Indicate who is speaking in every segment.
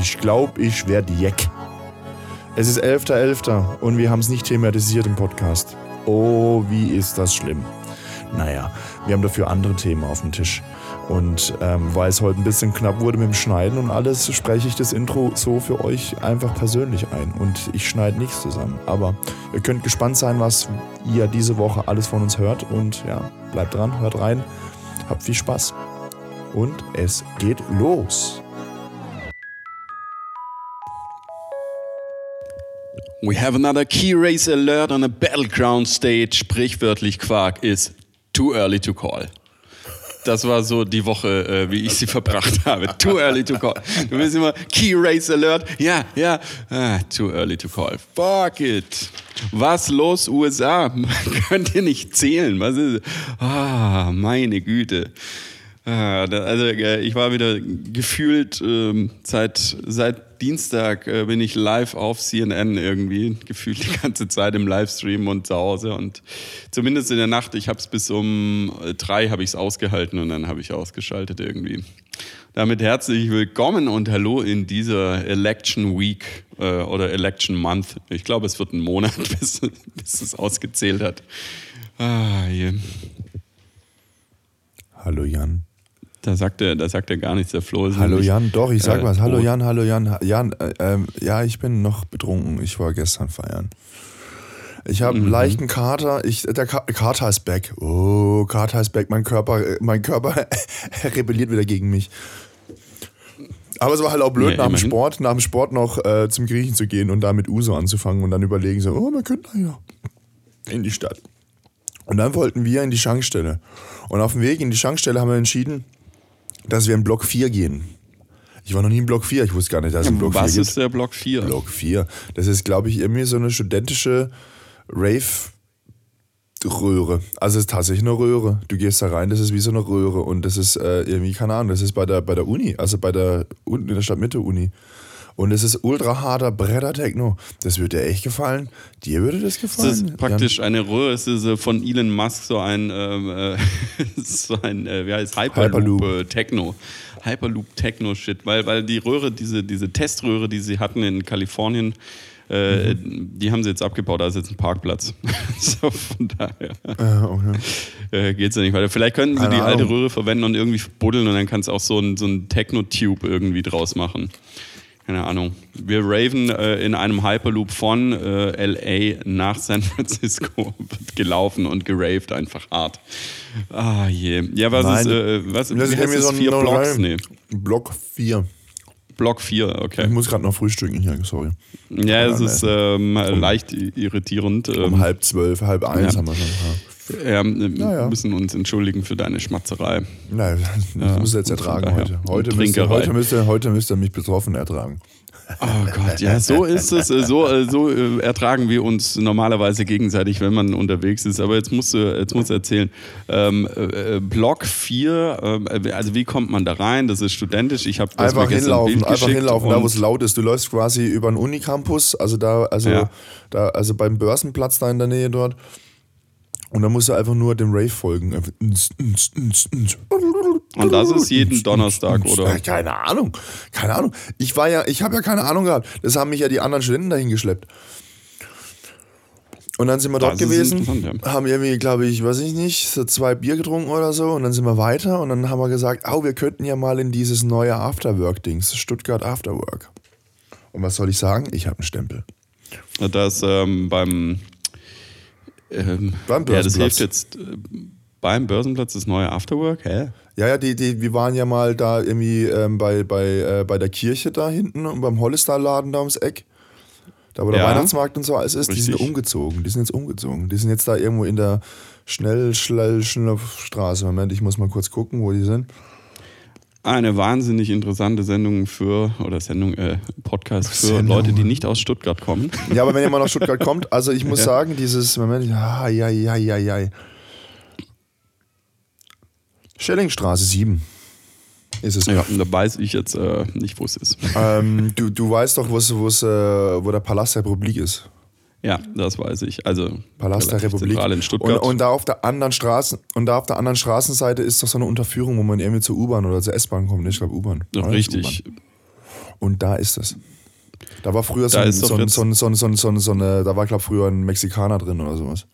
Speaker 1: Ich glaube, ich werde Jeck. Es ist 11.11. .11. und wir haben es nicht thematisiert im Podcast. Oh, wie ist das schlimm. Naja, wir haben dafür andere Themen auf dem Tisch. Und ähm, weil es heute ein bisschen knapp wurde mit dem Schneiden und alles, spreche ich das Intro so für euch einfach persönlich ein. Und ich schneide nichts zusammen. Aber ihr könnt gespannt sein, was ihr diese Woche alles von uns hört. Und ja, bleibt dran, hört rein, habt viel Spaß. Und es geht los.
Speaker 2: We have another key race alert on a battleground stage. Sprichwörtlich Quark ist too early to call. Das war so die Woche, äh, wie ich sie verbracht habe. Too early to call. Du willst immer Key Race Alert. Ja, ja. Ah, too early to call. Fuck it. Was los, USA? Könnt ihr nicht zählen? Was ist? Ah, meine Güte. Ah, also äh, ich war wieder gefühlt ähm, seit, seit Dienstag äh, bin ich live auf CNN irgendwie, gefühlt die ganze Zeit im Livestream und zu Hause und zumindest in der Nacht, ich habe es bis um äh, drei habe ich es ausgehalten und dann habe ich ausgeschaltet irgendwie. Damit herzlich willkommen und hallo in dieser Election Week äh, oder Election Month. Ich glaube, es wird ein Monat, bis, bis es ausgezählt hat. Ah, yeah.
Speaker 1: Hallo Jan.
Speaker 2: Da sagt er, da sagt er gar nichts, der Flo.
Speaker 1: Hallo nämlich, Jan, doch, ich sag äh, was. Hallo oh. Jan, hallo Jan. Jan, äh, ähm, ja, ich bin noch betrunken. Ich war gestern feiern. Ich habe einen mhm. leichten Kater. Ich, der Kater ist back. Oh, Kater ist back. Mein Körper, äh, mein Körper rebelliert wieder gegen mich. Aber es war halt auch blöd, ja, nach dem Sport, nach dem Sport noch äh, zum Griechen zu gehen und da mit Uso anzufangen und dann überlegen so, oh, wir könnten ja in die Stadt. Und dann wollten wir in die Schankstelle. Und auf dem Weg in die Schankstelle haben wir entschieden, dass wir in Block 4 gehen. Ich war noch nie in Block 4, ich wusste gar nicht, dass es ja, Block 4
Speaker 2: gibt. Was ist der Block 4?
Speaker 1: Block 4. Das ist, glaube ich, irgendwie so eine studentische Rave- Röhre. Also es ist tatsächlich eine Röhre. Du gehst da rein, das ist wie so eine Röhre. Und das ist äh, irgendwie, keine Ahnung, das ist bei der, bei der Uni, also bei der unten in der Stadtmitte-Uni. Und es ist ultra harter Bretter-Techno. Das würde dir echt gefallen. Dir würde das gefallen.
Speaker 2: Das ist praktisch Jan? eine Röhre. Es ist von Elon Musk so ein, ähm, äh, so ein äh, wie heißt Hyperloop, Hyperloop. Äh, Techno. Hyperloop Techno Shit, weil, weil die Röhre, diese, diese Teströhre, die sie hatten in Kalifornien, äh, mhm. die haben sie jetzt abgebaut, da ist jetzt ein Parkplatz. so von daher äh, okay. äh, geht es ja nicht weiter. Vielleicht könnten sie Keine die alte Röhre verwenden und irgendwie buddeln und dann kannst du auch so ein, so ein Techno-Tube irgendwie draus machen keine Ahnung. Wir raven äh, in einem Hyperloop von äh, LA nach San Francisco gelaufen und geraved einfach hart. Ah je. Ja, was
Speaker 1: Nein,
Speaker 2: ist, äh, was,
Speaker 1: das ist
Speaker 2: so
Speaker 1: ein vier Blocks? Nee. Block 4.
Speaker 2: Block 4, okay.
Speaker 1: Ich muss gerade noch frühstücken hier, sorry.
Speaker 2: Ja, es ist ähm, leicht irritierend.
Speaker 1: Um ähm, halb zwölf, halb eins
Speaker 2: ja.
Speaker 1: haben wir schon.
Speaker 2: Ja, wir ja, müssen uns entschuldigen für deine Schmatzerei.
Speaker 1: Nein, das ja, muss jetzt ertragen heute. Heute müsst, ihr, heute, müsst ihr, heute müsst ihr mich betroffen ertragen.
Speaker 2: Oh Gott, ja, so ist es. Äh, so, äh, so äh, ertragen wir uns normalerweise gegenseitig, wenn man unterwegs ist. Aber jetzt musst du, jetzt musst du erzählen. Ähm, äh, Block 4, äh, also wie kommt man da rein? Das ist studentisch. Ich habe
Speaker 1: einfach hinlaufen, einfach hinlaufen, da wo es laut ist. Du läufst quasi über den Unicampus, also da, also ja. da, also beim Börsenplatz da in der Nähe dort. Und dann musst du einfach nur dem Rave folgen.
Speaker 2: Und das ist jeden Donnerstag, oder?
Speaker 1: keine Ahnung. Keine Ahnung. Ich war ja, ich habe ja keine Ahnung gehabt. Das haben mich ja die anderen Studenten dahin geschleppt. Und dann sind wir dort gewesen, ja. haben irgendwie, glaube ich, weiß ich nicht, so zwei Bier getrunken oder so. Und dann sind wir weiter und dann haben wir gesagt, oh, wir könnten ja mal in dieses neue Afterwork-Dings, Stuttgart Afterwork. Und was soll ich sagen? Ich habe einen Stempel.
Speaker 2: Das ähm, beim ähm, beim Börsenplatz. Ja, das hilft jetzt äh, beim Börsenplatz das neue Afterwork, hä?
Speaker 1: Ja, ja, die, die, wir waren ja mal da irgendwie ähm, bei, bei, äh, bei der Kirche da hinten und beim Hollister-Laden da ums Eck. Da wo der ja, Weihnachtsmarkt und so alles ist, richtig. die sind umgezogen. Die sind jetzt umgezogen. Die sind jetzt da irgendwo in der Schnellschlellstraße. Moment, ich muss mal kurz gucken, wo die sind.
Speaker 2: Eine wahnsinnig interessante Sendung für, oder Sendung, äh, Podcast für Sendung. Leute, die nicht aus Stuttgart kommen.
Speaker 1: Ja, aber wenn ihr mal nach Stuttgart kommt, also ich muss ja. sagen, dieses, Moment, ah, ja, ja, ja, ja. Schellingstraße 7 ist es.
Speaker 2: Ja, da weiß ich jetzt äh, nicht, wo es ist.
Speaker 1: Ähm, du, du weißt doch, wo's, wo's, äh, wo der Palast der Republik ist.
Speaker 2: Ja, das weiß ich. Also
Speaker 1: Palast der Republik.
Speaker 2: in Stuttgart.
Speaker 1: Und, und, da auf der anderen Straßen und da auf der anderen Straßenseite ist doch so eine Unterführung, wo man irgendwie zur U-Bahn oder zur S-Bahn kommt. Ich glaube U-Bahn.
Speaker 2: Richtig.
Speaker 1: Und da ist es. Da war früher
Speaker 2: Da
Speaker 1: ein- so eine, da war glaube früher ein Mexikaner drin oder sowas.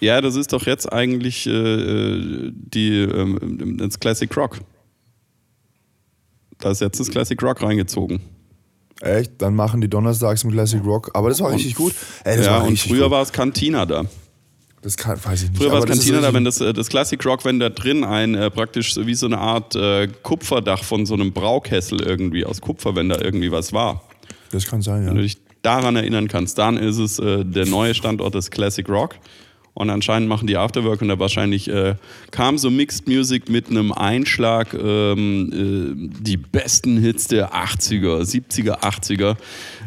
Speaker 2: Ja, das ist doch jetzt eigentlich äh, die, ähm, das Classic Rock. Da ist jetzt das Classic Rock reingezogen.
Speaker 1: Echt? Dann machen die donnerstags im Classic Rock. Aber das war richtig gut. Ey,
Speaker 2: ja,
Speaker 1: war
Speaker 2: und
Speaker 1: richtig
Speaker 2: früher
Speaker 1: gut.
Speaker 2: war es Cantina da.
Speaker 1: Das kann, weiß ich nicht.
Speaker 2: Früher war es Cantina da, wenn das, äh, das Classic Rock, wenn da drin ein äh, praktisch so wie so eine Art äh, Kupferdach von so einem Braukessel irgendwie aus Kupfer, wenn da irgendwie was war.
Speaker 1: Das kann sein,
Speaker 2: Wenn du
Speaker 1: ja.
Speaker 2: dich daran erinnern kannst, dann ist es äh, der neue Standort des Classic Rock. Und anscheinend machen die Afterwork und da wahrscheinlich äh, kam so Mixed Music mit einem Einschlag, ähm, äh, die besten Hits der 80er, 70er, 80er.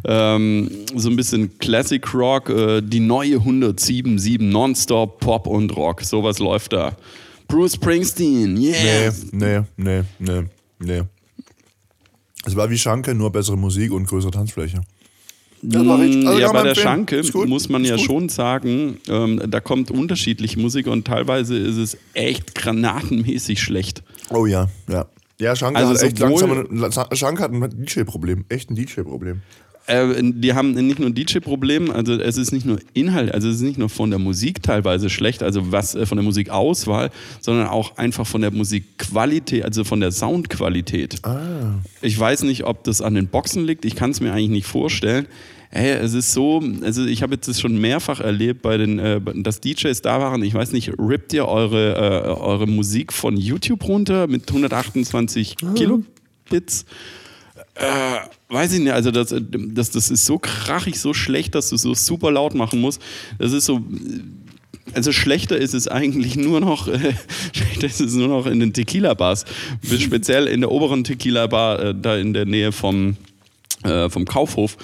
Speaker 2: Ähm, so ein bisschen Classic Rock, äh, die neue 107.7 Nonstop Pop und Rock. Sowas läuft da. Bruce Springsteen, yeah!
Speaker 1: Nee, nee, nee, nee, nee. Es war wie Schanke, nur bessere Musik und größere Tanzfläche. Richtig- also
Speaker 2: ja, bei der. Schanke
Speaker 1: gut,
Speaker 2: muss man ja schon sagen, ähm, da kommt unterschiedliche Musik und teilweise ist es echt granatenmäßig schlecht.
Speaker 1: Oh ja, ja. Ja, Schanke
Speaker 2: Also
Speaker 1: hat echt langsam. Schanke hat ein DJ-Problem. Echt ein DJ-Problem.
Speaker 2: Äh, die haben nicht nur ein DJ-Problem, also es ist nicht nur Inhalt, also es ist nicht nur von der Musik teilweise schlecht, also was äh, von der Musikauswahl, sondern auch einfach von der Musikqualität, also von der Soundqualität. Ich weiß nicht, ob das an den Boxen liegt, ich kann es mir eigentlich nicht vorstellen. Hey, es ist so, also ich habe jetzt das schon mehrfach erlebt, bei den, äh, dass DJs da waren. Ich weiß nicht, rippt ihr eure, äh, eure Musik von YouTube runter mit 128 Kilobits? Äh, weiß ich nicht, also das, das, das ist so krachig, so schlecht, dass du so super laut machen musst. Das ist so. Also schlechter ist es eigentlich nur noch, äh, schlechter ist es nur noch in den Tequila-Bars. Speziell in der oberen Tequila-Bar, äh, da in der Nähe vom, äh, vom Kaufhof.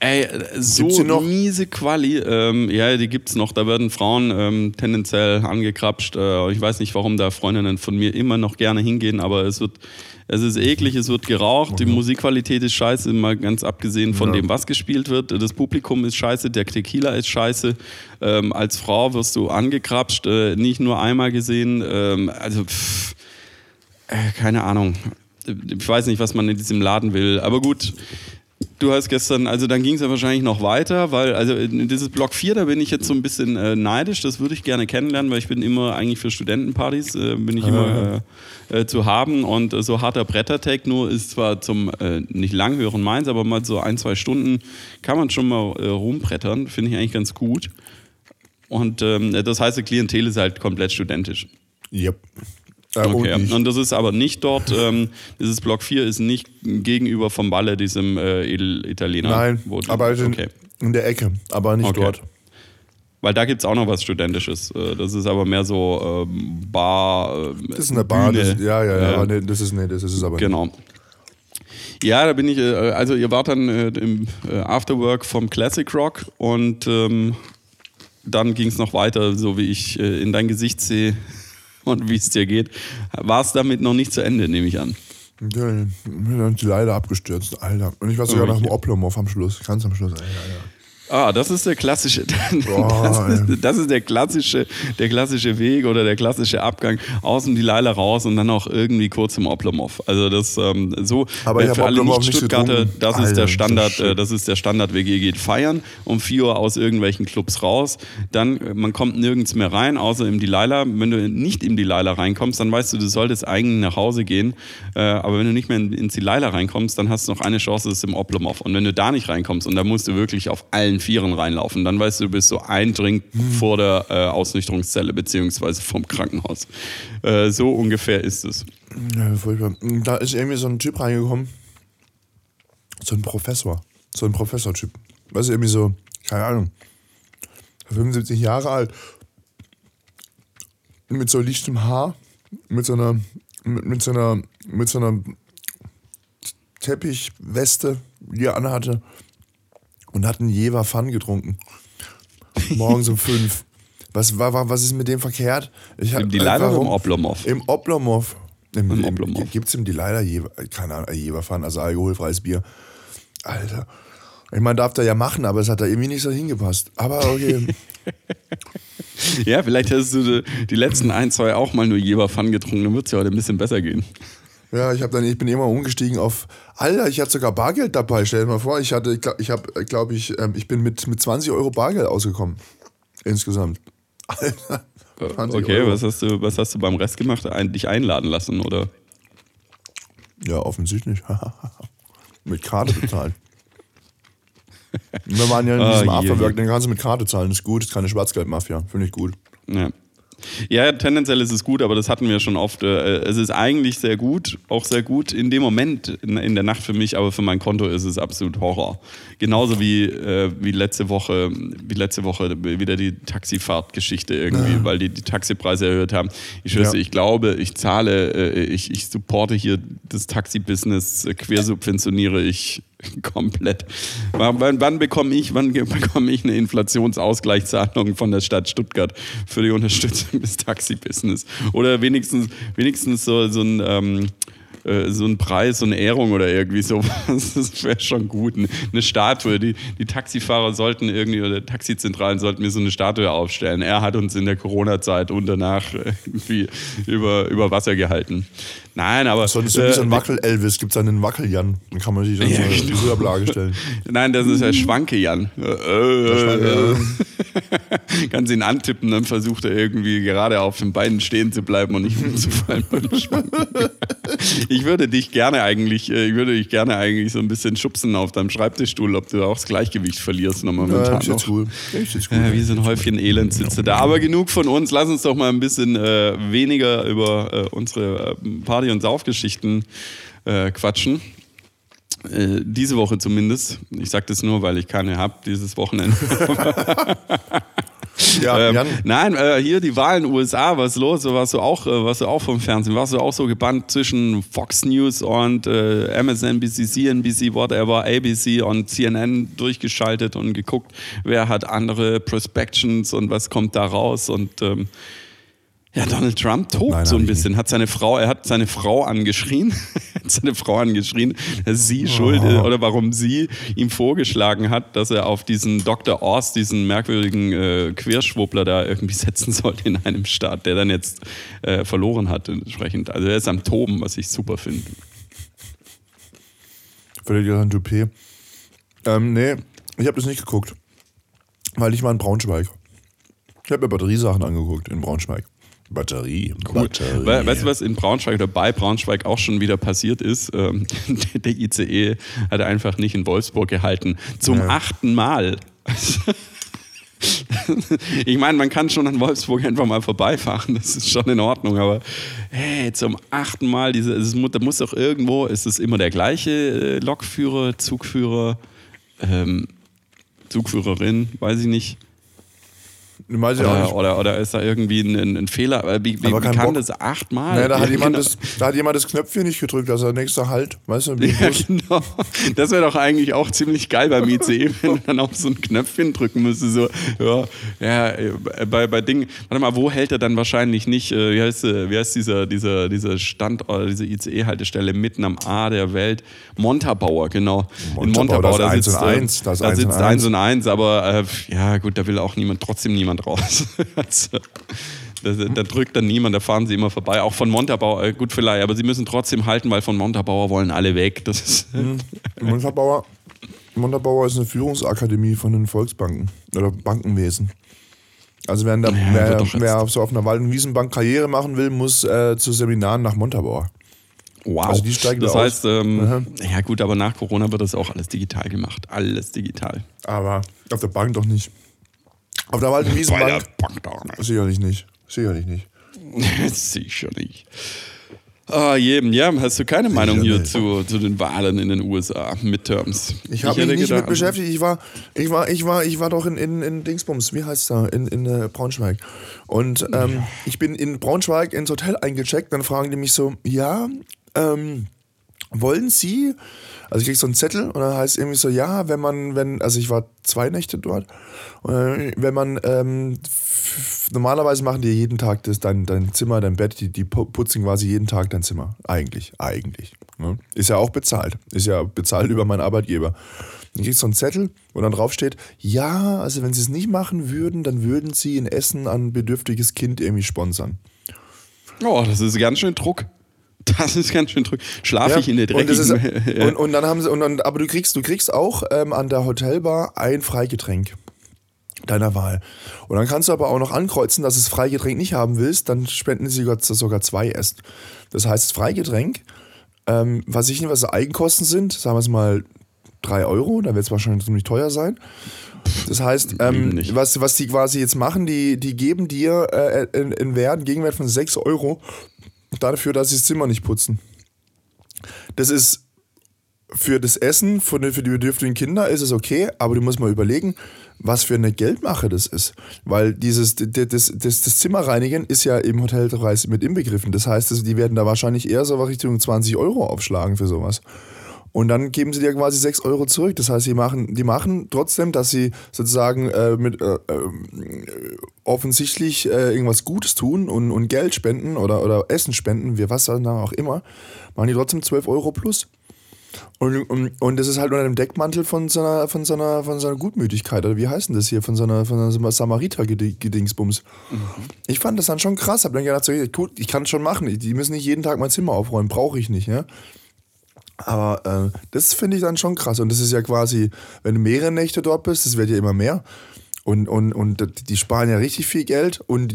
Speaker 2: Ey, so miese Quali. Ähm, ja, die gibt's noch. Da werden Frauen ähm, tendenziell angekrapscht. Äh, ich weiß nicht, warum da Freundinnen von mir immer noch gerne hingehen, aber es wird, es ist eklig, es wird geraucht, die Musikqualität ist scheiße, mal ganz abgesehen von
Speaker 1: Ja.
Speaker 2: dem, was gespielt wird. Das Publikum ist scheiße, der Tequila ist scheiße. Ähm, als Frau wirst du angekrapscht, äh, nicht nur einmal gesehen. Ähm, also, pff, äh, keine Ahnung. Ich weiß nicht, was man in diesem Laden will, aber gut. Du hast gestern, also dann ging es ja wahrscheinlich noch weiter, weil, also dieses Block 4, da bin ich jetzt so ein bisschen äh, neidisch, das würde ich gerne kennenlernen, weil ich bin immer eigentlich für Studentenpartys, äh, bin ich immer äh, äh, zu haben und äh, so harter Bretter-Techno ist zwar zum äh, nicht lang hören meins, aber mal so ein, zwei Stunden kann man schon mal rumbrettern, finde ich eigentlich ganz gut. Und ähm, das heißt, die Klientel ist halt komplett studentisch.
Speaker 1: Yep. Äh,
Speaker 2: Okay,
Speaker 1: und
Speaker 2: und das ist aber nicht dort, ähm, dieses Block 4 ist nicht gegenüber vom Balle, diesem äh, Italiener.
Speaker 1: Nein, aber in,
Speaker 2: okay.
Speaker 1: in der Ecke, aber nicht
Speaker 2: Okay.
Speaker 1: dort.
Speaker 2: Weil da gibt es auch noch was Studentisches. Äh, Das ist aber mehr so ähm, Bar. äh,
Speaker 1: Das ist eine Bar. Das, ja, ja, ja. Aber nee, das ist, nee, das ist es aber nicht.
Speaker 2: Genau. Ja, da bin ich, äh, also ihr wart dann äh, im äh, Afterwork vom Classic Rock und ähm, dann ging es noch weiter, so wie ich äh, in dein Gesicht sehe und wie es dir geht. War es damit noch nicht zu Ende, nehme ich an.
Speaker 1: Ja, dann sind die leider abgestürzt, Alter. Und ich war sogar
Speaker 2: Oh,
Speaker 1: nach dem. Oplomov am Schluss, ganz am Schluss. Alter, Alter.
Speaker 2: Ah, das ist der klassische, das, ist, das ist der klassische, der klassische Weg oder der klassische Abgang aus dem Delilah raus und dann auch irgendwie kurz im Oplomov. Also das ähm, so
Speaker 1: Aber
Speaker 2: für alle
Speaker 1: Oplomov nicht
Speaker 2: Nicht-Stuttgarter,
Speaker 1: getrunken.
Speaker 2: das ist
Speaker 1: Alter,
Speaker 2: der
Speaker 1: ist das
Speaker 2: Standard,
Speaker 1: schön.
Speaker 2: äh, das ist der Standard WG geht feiern um 4 Uhr aus irgendwelchen Clubs raus, dann äh, man kommt nirgends mehr rein, außer im Delilah. Wenn du nicht im Delilah reinkommst, dann weißt du, du solltest eigentlich nach Hause gehen. Äh, aber wenn du nicht mehr in, ins Delilah reinkommst, dann hast du noch eine Chance, das ist im Oplomov. Und wenn du da nicht reinkommst und da musst du wirklich auf allen Vieren reinlaufen, dann weißt du, du bist so ein Drink
Speaker 1: Hm.
Speaker 2: vor der äh, Ausnüchterungszelle beziehungsweise vom Krankenhaus. Äh, so ungefähr ist es.
Speaker 1: Ja, furchtbar. Da ist irgendwie so ein Typ reingekommen. So ein Professor. So ein Professor-Typ. Weißt du, irgendwie so, keine Ahnung, 75 Jahre alt. Mit so lichtem Haar. Mit so einer, mit, mit so einer, mit so einer Teppichweste, die er anhatte. Und hat einen Jever Fun getrunken. Morgens um fünf. Was, war, war, was ist mit dem verkehrt? Ich hab-
Speaker 2: Im Delilah oder im Oplomov?
Speaker 1: Im Oblomov. Im,
Speaker 2: Im Oblomov.
Speaker 1: Gibt es im Delilah Jever, keine Ahnung, Jeverfahren, also alkoholfreies Bier. Alter. Ich meine, darf der ja machen, aber es hat da irgendwie nicht so hingepasst. Aber okay.
Speaker 2: Ja, vielleicht hast du die- letzten ein, zwei auch mal nur Jeber Fun getrunken, dann wird es ja heute ein bisschen besser gehen.
Speaker 1: Ja, ich, hab dann, ich bin immer umgestiegen auf, Alter, ich hatte sogar Bargeld dabei, stell dir mal vor, ich hatte, ich glaube, ich, hab, glaub ich, ähm, ich bin mit, mit 20 Euro Bargeld ausgekommen. Insgesamt.
Speaker 2: Alter, okay, was hast, du, was hast du beim Rest gemacht? Ein, dich einladen lassen, oder?
Speaker 1: Ja, offensichtlich. mit Karte bezahlt. Wir waren ja in diesem ah, Afterwork, den kannst du mit Karte zahlen, ist gut, ist keine Schwarzgeldmafia, finde ich gut.
Speaker 2: Ja. Ja, tendenziell ist es gut, aber das hatten wir schon oft. Äh, es ist eigentlich sehr gut, auch sehr gut in dem Moment in, der Nacht für mich, aber für mein Konto ist es absolut Horror. Genauso wie, äh, wie letzte Woche, wie letzte Woche wieder die Taxifahrtgeschichte irgendwie, ja. weil die die Taxipreise erhöht haben. Ich schwöre, ja. ich glaube, ich zahle, äh, ich, ich supporte hier das Taxi-Business, quersubventioniere ich komplett. Wann, wann, bekomme ich, wann ich eine Inflationsausgleichszahlung von der Stadt Stuttgart für die Unterstützung des Taxi-Business? Oder wenigstens, wenigstens so, so ein ähm, äh, so ein Preis, so eine Ehrung oder irgendwie sowas. Das wäre schon gut. Eine Statue. Die, die Taxifahrer sollten irgendwie, oder Taxizentralen sollten mir so eine Statue aufstellen. Er hat uns in der Corona-Zeit und danach irgendwie über, über Wasser gehalten. Nein, aber.
Speaker 1: So, so, äh, so ein Wackel-Elvis, gibt es einen Wackel-Jan. Dann kann man sich dann ja, so genau. die Rührablage stellen.
Speaker 2: Nein, das ist der Schwanke-Jan. Äh, äh, Kannst ihn antippen, dann versucht er irgendwie gerade auf den Beinen stehen zu bleiben und nicht umzufallen beim Schwanke. Ich würde dich gerne eigentlich, äh, ich würde dich gerne eigentlich so ein bisschen schubsen auf deinem Schreibtischstuhl, ob du auch das Gleichgewicht verlierst noch momentan. Ja, noch. Cool. Ja, wie so ein Häufchen Elend sitzt ja. da. Aber genug von uns. Lass uns doch mal ein bisschen äh, weniger über äh, unsere Party Party- und Saufgeschichten äh, quatschen. Äh, diese Woche zumindest. Ich sage das nur, weil ich keine habe dieses Wochenende. ja, ähm, nein, äh, hier die Wahlen USA, was los? Warst du auch, äh, warst du auch vom Fernsehen? Warst du auch so gebannt zwischen Fox News und äh, MSNBC, CNBC, whatever, ABC und CNN durchgeschaltet und geguckt, wer hat andere Prospections und was kommt da raus und ähm, ja, Donald Trump tobt Nein, so ein bisschen, hat seine Frau, er hat seine Frau angeschrien, seine Frau angeschrien, dass sie oh. schuld ist oder warum sie ihm vorgeschlagen hat, dass er auf diesen Dr. Oz, diesen merkwürdigen äh, Querschwuppler da irgendwie setzen sollte in einem Staat, der dann jetzt äh, verloren hat entsprechend. Also er ist am Toben, was ich super finde.
Speaker 1: Völlig ein Toupet. Ähm, nee, ich habe das nicht geguckt, weil ich war in Braunschweig. Ich habe mir Batteriesachen angeguckt in Braunschweig. Batterie.
Speaker 2: Cool. Batterie. Weißt du, was in Braunschweig oder bei Braunschweig auch schon wieder passiert ist? Ähm, der ICE hat einfach nicht in Wolfsburg gehalten. Zum ja. achten Mal. ich meine, man kann schon an Wolfsburg einfach mal vorbeifahren, das ist schon in Ordnung, aber hey, zum achten Mal, diese, es muss, da muss doch irgendwo, ist es immer der gleiche äh, Lokführer, Zugführer, ähm, Zugführerin, weiß ich nicht.
Speaker 1: Weiß
Speaker 2: oder, oder, oder, ist da irgendwie ein, ein Fehler? Wie, wie, wie kann Bock. das achtmal?
Speaker 1: Naja, da, hat jemand genau. das, da hat jemand das Knöpfchen nicht gedrückt, also der nächste Halt. Weißt du,
Speaker 2: ja, genau. Das wäre doch eigentlich auch ziemlich geil beim ICE, wenn du dann auch so ein Knöpfchen drücken müsste. So, ja, ja bei, bei Dingen. Warte mal, wo hält er dann wahrscheinlich nicht? Äh, wie heißt, äh, wie heißt dieser, dieser, dieser Standort, diese ICE-Haltestelle mitten am A der Welt? Montabauer, genau.
Speaker 1: Montabauer, In Montabauer, da, sitzt, 1
Speaker 2: und 1, da sitzt 1 und 1, aber äh, ja, gut, da will auch niemand, trotzdem niemand niemand raus. also, da, da, drückt dann niemand, da fahren sie immer vorbei. Auch von Montabaur, äh, gut vielleicht, aber sie müssen trotzdem halten, weil von Montabaur wollen alle weg. Das ist
Speaker 1: mhm. Montabaur, Montabaur ist eine Führungsakademie von den Volksbanken oder Bankenwesen. Also wer, da, ja, wer, wer so auf einer Wald- und Wiesenbank Karriere machen will, muss äh, zu Seminaren nach Montabaur.
Speaker 2: Wow. Also die steigen das da heißt, ähm, ja gut, aber nach Corona wird das auch alles digital gemacht. Alles digital.
Speaker 1: Aber auf der Bank doch nicht. Auf der alten Wiesenbank? Sicherlich nicht. Sicherlich nicht.
Speaker 2: Sicher nicht. Ah, jedem, ja, hast du keine Meinung hier zu, zu den Wahlen in den USA, Midterms?
Speaker 1: Ich habe mich nicht gedacht, mit beschäftigt. Ich war, ich war, ich war, ich war doch in, in, in Dingsbums, wie heißt da, in, in äh, Braunschweig. Und ähm, ja. ich bin in Braunschweig ins Hotel eingecheckt, dann fragen die mich so, ja, ähm, wollen Sie also ich krieg so einen Zettel und dann heißt irgendwie so, ja, wenn man, wenn, also ich war zwei Nächte dort, und wenn man, ähm, normalerweise machen die jeden Tag das, dein, dein Zimmer, dein Bett, die, die putzen quasi jeden Tag dein Zimmer. Eigentlich, eigentlich. Ne? Ist ja auch bezahlt. Ist ja bezahlt über meinen Arbeitgeber. Dann kriegst so einen Zettel, wo dann drauf steht, ja, also wenn sie es nicht machen würden, dann würden sie ein Essen an ein bedürftiges Kind irgendwie sponsern.
Speaker 2: Oh, das ist ganz schön Druck. Das ist ganz schön drückend. Schlafe ja, ich in der dreckigen...
Speaker 1: Und, ist, und, und, dann haben sie... Und dann, aber du kriegst, du kriegst auch ähm, an der Hotelbar ein Freigetränk deiner Wahl. Und dann kannst du aber auch noch ankreuzen, dass du das Freigetränk nicht haben willst, dann spenden sie sogar, sogar zwei Essen. Das heißt, das Freigetränk, ähm, was ich nicht, was Eigenkosten sind, sagen wir es mal drei Euro, da wird es wahrscheinlich ziemlich teuer sein. Das heißt, ähm, was, was die quasi jetzt machen, die, die geben dir äh, in, in Wert, Gegenwert von 6 Euro dafür, dass sie das Zimmer nicht putzen. Das ist für das Essen, für die, bedürftigen Kinder ist es okay, aber du musst mal überlegen, was für eine Geldmache das ist. Weil dieses, das, das, das Zimmerreinigen ist ja im Hotelpreis mit inbegriffen. Das heißt, die werden da wahrscheinlich eher so Richtung 20 Euro aufschlagen für sowas. Und dann geben sie dir quasi 6 Euro zurück. Das heißt, die machen, die machen trotzdem, dass sie sozusagen äh, mit äh, äh, offensichtlich äh, irgendwas Gutes tun und, und Geld spenden oder, oder Essen spenden, wie was dann auch immer, machen die trotzdem 12 Euro plus. Und, und, und das ist halt unter dem Deckmantel von so einer, von so einer, von so einer Gutmütigkeit, oder wie heißt denn das hier, von so einer, von einer Samariter-Gedingsbums. Mhm. Ich fand das dann schon krass, hab dann gedacht, so, gut, ich kann es schon machen, die müssen nicht jeden Tag mein Zimmer aufräumen, brauche ich nicht, ja. Aber äh, das finde ich dann schon krass. Und das ist ja quasi, wenn du mehrere Nächte dort bist, das wird ja immer mehr. Und, und, und die sparen ja richtig viel Geld. Und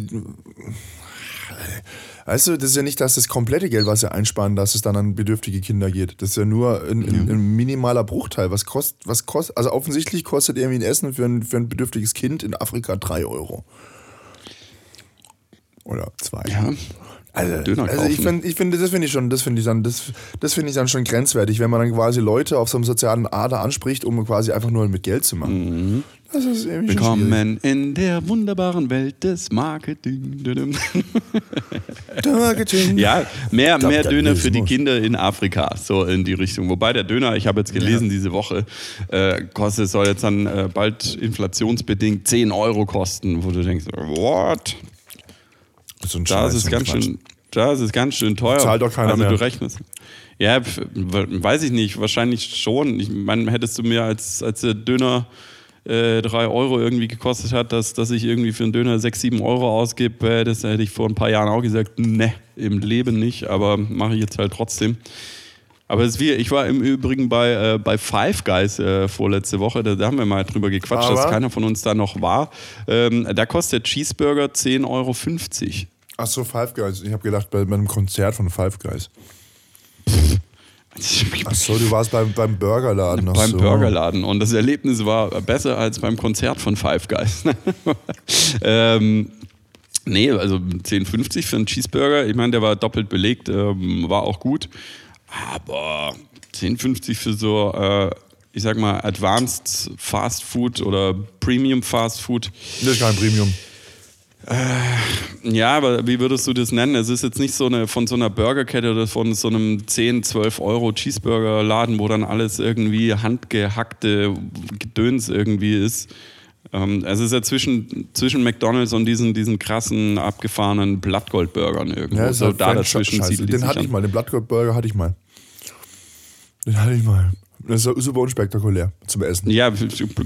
Speaker 1: weißt du, das ist ja nicht, dass das komplette Geld, was sie einsparen, dass es dann an bedürftige Kinder geht. Das ist ja nur ein, ein, ein minimaler Bruchteil. Was kostet, was kostet, also offensichtlich kostet irgendwie ein Essen für ein, für ein bedürftiges Kind in Afrika drei Euro. Oder zwei.
Speaker 2: Ja.
Speaker 1: Also, Döner also ich finde, ich find, das finde ich schon, das finde ich dann, das, das finde ich dann schon grenzwertig, wenn man dann quasi Leute auf so einem sozialen Ader anspricht, um quasi einfach nur mit Geld zu machen.
Speaker 2: Mhm. Das ist irgendwie Willkommen in der wunderbaren Welt des Marketing. Marketing. Ja, mehr, glaub, mehr Döner für die Kinder in Afrika, so in die Richtung. Wobei der Döner, ich habe jetzt gelesen ja. diese Woche, äh, kostet, soll jetzt dann äh, bald inflationsbedingt 10 Euro kosten, wo du denkst, what? So ein da ist es ganz schön, da ist es ganz schön teuer.
Speaker 1: Zahlt doch keiner
Speaker 2: also
Speaker 1: mehr.
Speaker 2: du rechnest. Ja, weiß ich nicht, wahrscheinlich schon. Ich meine, hättest du mir als, als der Döner äh, drei Euro irgendwie gekostet hat, dass, dass ich irgendwie für einen Döner sechs, sieben Euro ausgebe, äh, das hätte ich vor ein paar Jahren auch gesagt, ne, im Leben nicht, aber mache ich jetzt halt trotzdem. Aber es ist wie, ich war im Übrigen bei, äh, bei Five Guys äh, vorletzte Woche, da, da, haben wir mal drüber gequatscht, aber dass keiner von uns da noch war. Ähm, da kostet Cheeseburger 10,50 Euro.
Speaker 1: Ach so, Five Guys. Ich habe gedacht, bei, bei einem Konzert von Five Guys. Ach so, du warst beim, beim Burgerladen.
Speaker 2: Beim
Speaker 1: so.
Speaker 2: Burgerladen. Und das Erlebnis war besser als beim Konzert von Five Guys. ähm, nee, also 10,50 für einen Cheeseburger. Ich meine, der war doppelt belegt, ähm, war auch gut. Aber 10,50 für so, äh, ich sag mal, Advanced Fast Food oder Premium Fast Food.
Speaker 1: Das ist kein Premium.
Speaker 2: Äh, ja, aber wie würdest du das nennen? Es ist jetzt nicht so eine von so einer Burgerkette oder von so einem 10, 12 Euro Cheeseburger-Laden, wo dann alles irgendwie handgehackte Gedöns irgendwie ist. Ähm, es ist ja zwischen, zwischen McDonalds und diesen, diesen krassen, abgefahrenen Blattgoldburgern irgendwo. Ja, so da dazwischen
Speaker 1: sieht Den hatte ich mal, den Blattgoldburger hatte ich mal. Den hatte ich mal. Das ist super unspektakulär zum Essen.
Speaker 2: Ja,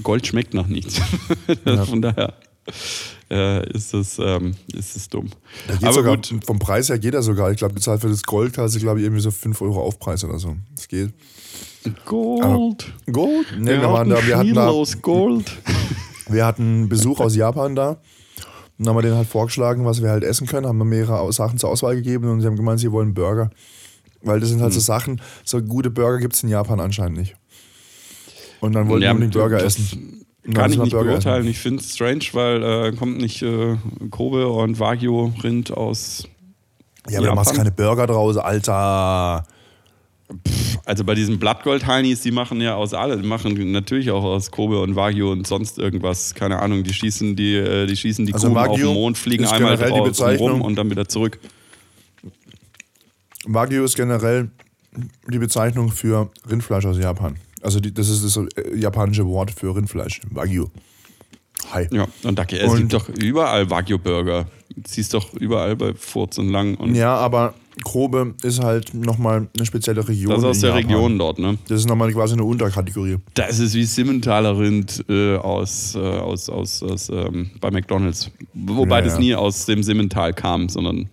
Speaker 2: Gold schmeckt noch nichts. ja. Von daher äh, ist, es, ähm, ist es dumm.
Speaker 1: Aber sogar, gut. Vom Preis her geht er sogar. Ich glaube, bezahlt für das Gold hast du, glaube ich, irgendwie so 5 Euro Aufpreis oder so. Das geht.
Speaker 2: Gold.
Speaker 1: Aber Gold?
Speaker 2: Nee, wir, wir waren da. Wir hatten da, Gold.
Speaker 1: Wir hatten Besuch aus Japan da. Und dann haben wir denen halt vorgeschlagen, was wir halt essen können, haben wir mehrere Sachen zur Auswahl gegeben und sie haben gemeint, sie wollen Burger. Weil das sind halt mhm. so Sachen, so gute Burger gibt es in Japan anscheinend nicht. Und dann wollten ja, wir unbedingt Burger essen.
Speaker 2: Kann ich nicht Burger beurteilen. Essen. Ich finde es strange, weil äh, kommt nicht äh, Kobe und Wagyu-Rind aus.
Speaker 1: Ja, aber Japan. du machst keine Burger draus, Alter.
Speaker 2: also bei diesen Blattgold-Heinis, die machen ja aus allem, die machen natürlich auch aus Kobe und Wagyu und sonst irgendwas, keine Ahnung, die schießen die, äh, die schießen die also Kuchen auf den Mond, fliegen einmal drauf rum und dann wieder zurück.
Speaker 1: Wagyu ist generell die Bezeichnung für Rindfleisch aus Japan. Also die, das ist das äh, japanische Wort für Rindfleisch, Wagyu.
Speaker 2: Hi. Ja, und da, es und, gibt doch überall Wagyu-Burger. Siehst doch überall bei Furz und Lang. Und
Speaker 1: ja, aber Kobe ist halt nochmal eine spezielle Region.
Speaker 2: Das ist aus der Japan. Region dort, ne?
Speaker 1: Das ist nochmal quasi eine Unterkategorie.
Speaker 2: Das ist wie Simmentaler Rind äh, aus, äh, aus, aus, aus ähm, bei McDonalds. Wobei ja, das ja. nie aus dem Simmental kam, sondern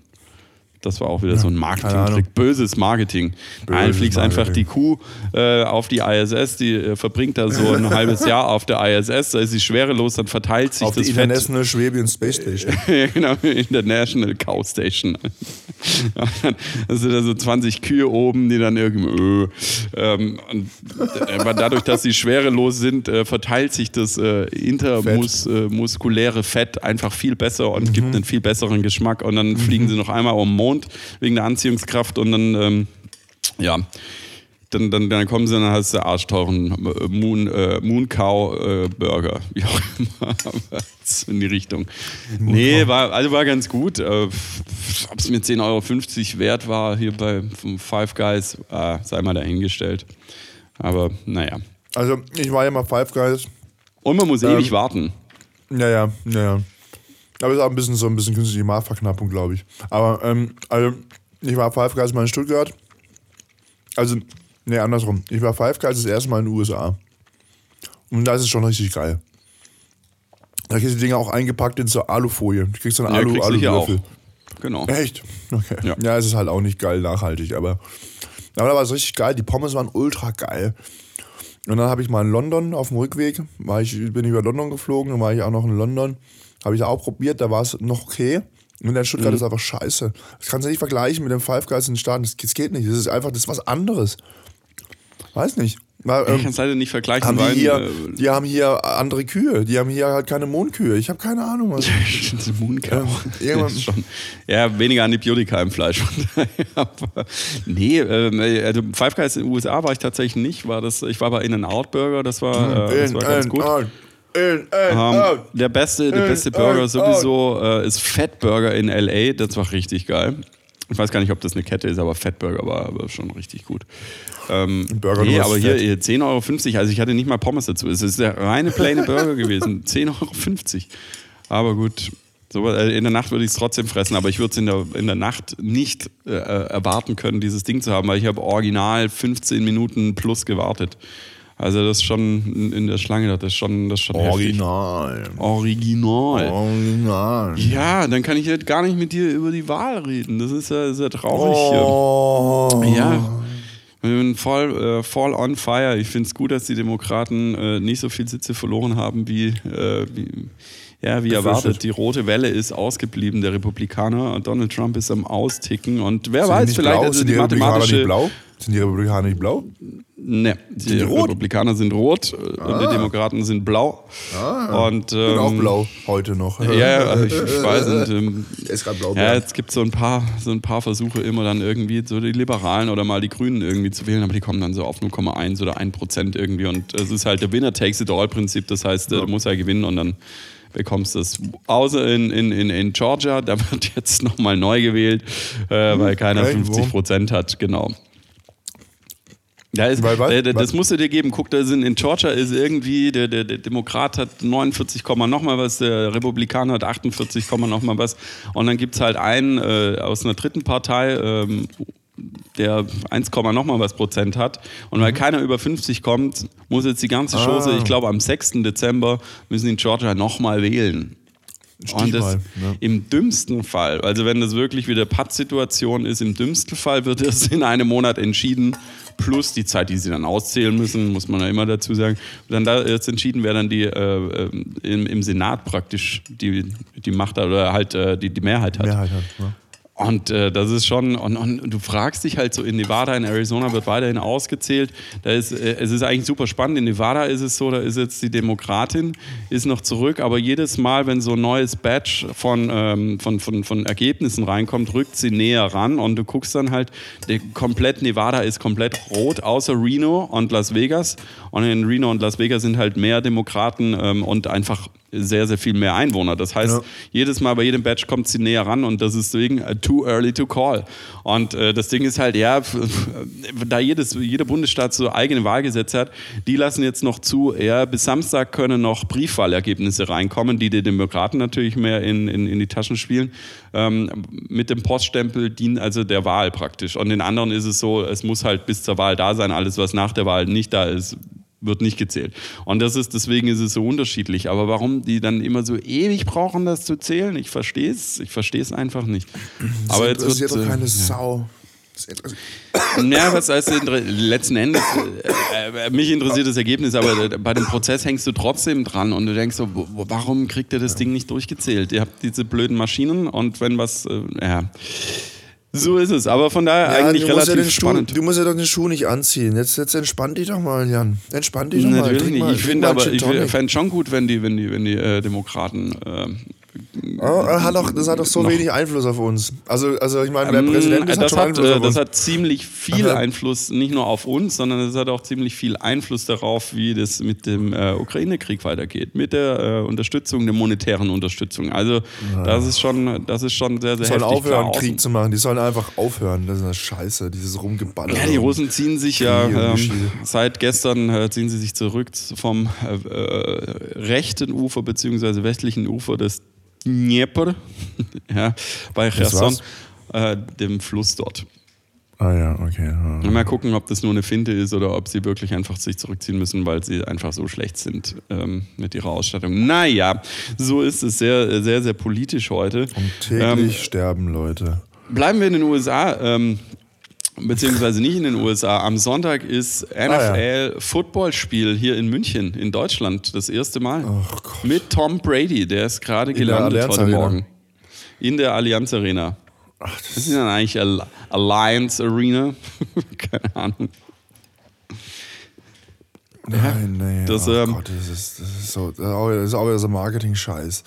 Speaker 2: Das war auch wieder ja, so ein Marketing-Trick. Böses Marketing. Böses Nein, fliegst Marketing. einfach die Kuh äh, auf die ISS, die äh, verbringt da so ein halbes Jahr auf der ISS, da ist sie schwerelos, dann verteilt sich
Speaker 1: auf
Speaker 2: das
Speaker 1: die
Speaker 2: Fett.
Speaker 1: International Schwäbischen Space Station.
Speaker 2: genau, International Cow Station. da sind da so 20 Kühe oben, die dann irgendwie. Äh, ähm, aber dadurch, dass sie schwerelos sind, äh, verteilt sich das äh, intermuskuläre Fett. Fett einfach viel besser und mhm. gibt einen viel besseren Geschmack. Und dann mhm. fliegen sie noch einmal um den Mond wegen der Anziehungskraft und dann, ähm, ja. Dann, dann, dann, kommen sie, dann hast du arschteuren Moon, äh, Moon Cow äh, Burger, wie auch immer, in die Richtung. Moon nee, war, also war ganz gut. Äh, Ob es mir 10,50 Euro wert war, hier bei Five Guys, äh, sei mal dahingestellt. Aber naja.
Speaker 1: Also ich war ja mal Five Guys.
Speaker 2: Und man muss ähm, ewig warten.
Speaker 1: Ja, ja, ja, ja. Aber es ist auch ein bisschen so ein bisschen künstliche Marktverknappung, glaube ich. Aber ähm, also ich war Five Guys mal in Stuttgart. Also, nee, andersrum. Ich war Five Guys das erste Mal in den USA. Und da ist es schon richtig geil. Da kriegst du die Dinger auch eingepackt in so Alufolie. Du kriegst eine ja, Alu, Aluwürfel.
Speaker 2: Genau.
Speaker 1: Echt? Okay. Ja. ja, es ist halt auch nicht geil nachhaltig, aber, aber da war es richtig geil. Die Pommes waren ultra geil. Und dann habe ich mal in London auf dem Rückweg, war ich, bin ich über London geflogen, dann war ich auch noch in London. Habe ich auch probiert, da war es noch okay. Und der Stuttgart mhm. ist einfach scheiße. Das kannst du nicht vergleichen mit dem Five Guys in den Staaten. Das, das geht nicht. Das ist einfach, das ist was anderes. Weiß nicht.
Speaker 2: Weil, ähm, ich kann es leider nicht vergleichen.
Speaker 1: Haben die, hier, äh, die haben hier andere Kühe. Die haben hier halt keine Mondkühe. Ich habe keine Ahnung. Was.
Speaker 2: Mondkühe. Ähm, schon, ja, weniger Antibiotika im Fleisch. Aber, nee, äh, also Five Guys in den USA war ich tatsächlich nicht. War das, ich war bei In-N-Out Burger. Das war, äh, das war ganz gut. In, in, um, der beste, der beste Burger sowieso äh, ist Fat Burger in LA. Das war richtig geil. Ich weiß gar nicht, ob das eine Kette ist, aber Fat Burger war aber schon richtig gut. Ähm, Burger nee, aber hier, hier 10,50 Euro. Also ich hatte nicht mal Pommes dazu. Es ist der reine plaine Burger gewesen. 10,50 Euro. Aber gut. So, äh, in der Nacht würde ich es trotzdem fressen, aber ich würde es in der, in der Nacht nicht äh, erwarten können, dieses Ding zu haben, weil ich habe original 15 Minuten plus gewartet. Also das ist schon in der Schlange, das ist schon, das ist schon
Speaker 1: Original.
Speaker 2: Heftig. Original.
Speaker 1: Original.
Speaker 2: Ja, dann kann ich halt gar nicht mit dir über die Wahl reden. Das ist ja sehr traurig. Oh. Ja. Ich bin voll, äh, voll on fire. Ich finde es gut, dass die Demokraten äh, nicht so viele Sitze verloren haben, wie, äh, wie, ja, wie erwartet. Die rote Welle ist ausgeblieben, der Republikaner. Donald Trump ist am Austicken. Und wer
Speaker 1: sind
Speaker 2: weiß, vielleicht
Speaker 1: blau? also die, die mathematische. Nicht blau? Sind die Republikaner nicht blau?
Speaker 2: Ne, die, Republikaner sind rot äh, ah. und die Demokraten sind blau.
Speaker 1: Ah, und, ähm, bin auch ähm, blau heute noch.
Speaker 2: Ja, also ich, ich weiß. Und, ähm, ist gerade blau. Ja, jetzt gibt so ein paar, so ein paar Versuche immer dann irgendwie so die Liberalen oder mal die Grünen irgendwie zu wählen, aber die kommen dann so auf 0,1 oder 1 Prozent irgendwie und es ist halt der Winner takes it all Prinzip. Das heißt, ja. du musst ja gewinnen und dann bekommst du es. Außer in, in, in, in Georgia, da wird jetzt nochmal neu gewählt, äh, weil keiner 50 Prozent hat, genau. Ja, ist, weil, weil, äh, das musst du dir geben. Guck, da sind in Georgia ist irgendwie, der, der, der Demokrat hat 49, nochmal was, der Republikaner hat 48, nochmal was. Und dann gibt es halt einen äh, aus einer dritten Partei, ähm, der 1, nochmal was Prozent hat. Und weil mhm. keiner über 50 kommt, muss jetzt die ganze Chose, ah. ich glaube am 6. Dezember, müssen in Georgia nochmal wählen. Und das, ne? im dümmsten Fall, also wenn das wirklich wieder Pattsituation ist, im dümmsten Fall wird es in einem Monat entschieden, plus die Zeit, die sie dann auszählen müssen, muss man ja immer dazu sagen. Und dann da jetzt entschieden, wer dann die äh, äh, im, im, Senat praktisch die, die Macht oder halt äh, die, die Mehrheit hat. Mehrheit hat ja. Und äh, das ist schon, und, und, du fragst dich halt so, in Nevada, in Arizona wird weiterhin ausgezählt. Da ist, äh, es ist eigentlich super spannend. In Nevada ist es so, da ist jetzt die Demokratin, ist noch zurück, aber jedes Mal, wenn so ein neues Batch von, ähm, von, von, von Ergebnissen reinkommt, rückt sie näher ran und du guckst dann halt, der komplett Nevada ist komplett rot, außer Reno und Las Vegas. Und in Reno und Las Vegas sind halt mehr Demokraten ähm, und einfach sehr, sehr viel mehr Einwohner. Das heißt, ja. jedes Mal bei jedem Batch kommt sie näher ran und das ist deswegen uh, too early to call. Und äh, das Ding ist halt, ja, da jedes, jeder Bundesstaat so eigene Wahlgesetze hat, die lassen jetzt noch zu, ja, bis Samstag können noch Briefwahlergebnisse reinkommen, die die Demokraten natürlich mehr in, in, in die Taschen spielen. Ähm, mit dem Poststempel dienen also der Wahl praktisch. Und den anderen ist es so, es muss halt bis zur Wahl da sein. Alles, was nach der Wahl nicht da ist, wird nicht gezählt. Und das ist, deswegen ist es so unterschiedlich. Aber warum die dann immer so ewig brauchen, das zu zählen, ich verstehe es, ich verstehe es einfach nicht.
Speaker 1: Das
Speaker 2: Aber jetzt wird,
Speaker 1: doch
Speaker 2: äh,
Speaker 1: keine
Speaker 2: ja.
Speaker 1: Sau.
Speaker 2: Ja, was heißt letzten Endes, äh, äh, mich interessiert das Ergebnis, aber äh, bei dem Prozess hängst du trotzdem dran und du denkst so, warum kriegt ihr das Ding nicht durchgezählt? Ihr habt diese blöden Maschinen und wenn was, äh, ja, so ist es. Aber von daher
Speaker 1: Ja,
Speaker 2: eigentlich
Speaker 1: du, musst ja
Speaker 2: relativ
Speaker 1: Schuh,
Speaker 2: spannend.
Speaker 1: du musst ja doch den Schuh nicht anziehen. Jetzt, jetzt entspann dich doch mal, Jan. Entspann dich doch mal.
Speaker 2: Natürlich nicht.
Speaker 1: Mal,
Speaker 2: Ich finde aber, ich fände schon gut, wenn die, wenn die, wenn die äh, Demokraten äh,
Speaker 1: Oh, hat doch, das hat doch so
Speaker 2: Noch.
Speaker 1: wenig Einfluss auf uns. Also, also ich meine, der
Speaker 2: Ähm,
Speaker 1: Präsident das hat
Speaker 2: das,
Speaker 1: schon
Speaker 2: hat,
Speaker 1: Einfluss
Speaker 2: äh, das
Speaker 1: uns.
Speaker 2: hat ziemlich viel
Speaker 1: Aber-
Speaker 2: Einfluss, nicht nur auf uns, sondern es hat auch ziemlich viel Einfluss darauf, wie das mit dem äh, Ukraine-Krieg weitergeht, mit der äh, Unterstützung, der monetären Unterstützung. Also das ist schon, das ist schon sehr, sehr
Speaker 1: Die sollen aufhören, Krieg zu machen. Die sollen einfach aufhören. Das ist eine Scheiße, dieses Rumgeballer.
Speaker 2: Ja, die Russen ziehen sich ja ähm, seit gestern äh, ziehen sie sich zurück vom äh, äh, rechten Ufer bzw. westlichen Ufer des Dnieper, ja, bei Cherson, äh, dem Fluss dort.
Speaker 1: Ah ja, okay. Ja.
Speaker 2: Mal gucken, ob das nur eine Finte ist oder ob sie wirklich einfach sich zurückziehen müssen, weil sie einfach so schlecht sind ähm, mit ihrer Ausstattung. Naja, so ist es sehr, sehr, sehr politisch heute.
Speaker 1: Und täglich sterben Leute.
Speaker 2: Bleiben wir in den USA, ähm, beziehungsweise nicht in den USA. Am Sonntag ist
Speaker 1: Ah, ja.
Speaker 2: NFL-Footballspiel hier in München, in Deutschland, das erste Mal.
Speaker 1: Gott.
Speaker 2: Mit Tom Brady, der ist gerade gelandet heute
Speaker 1: Arena.
Speaker 2: Morgen. In der Allianz Arena.
Speaker 1: Ach,
Speaker 2: Was
Speaker 1: das
Speaker 2: ist denn eigentlich Al- Alliance Arena? Keine Ahnung.
Speaker 1: Nein, nee.
Speaker 2: Das,
Speaker 1: oh
Speaker 2: ähm,
Speaker 1: Gott, das ist, das ist so, das das ist auch wieder so Marketing-Scheiß.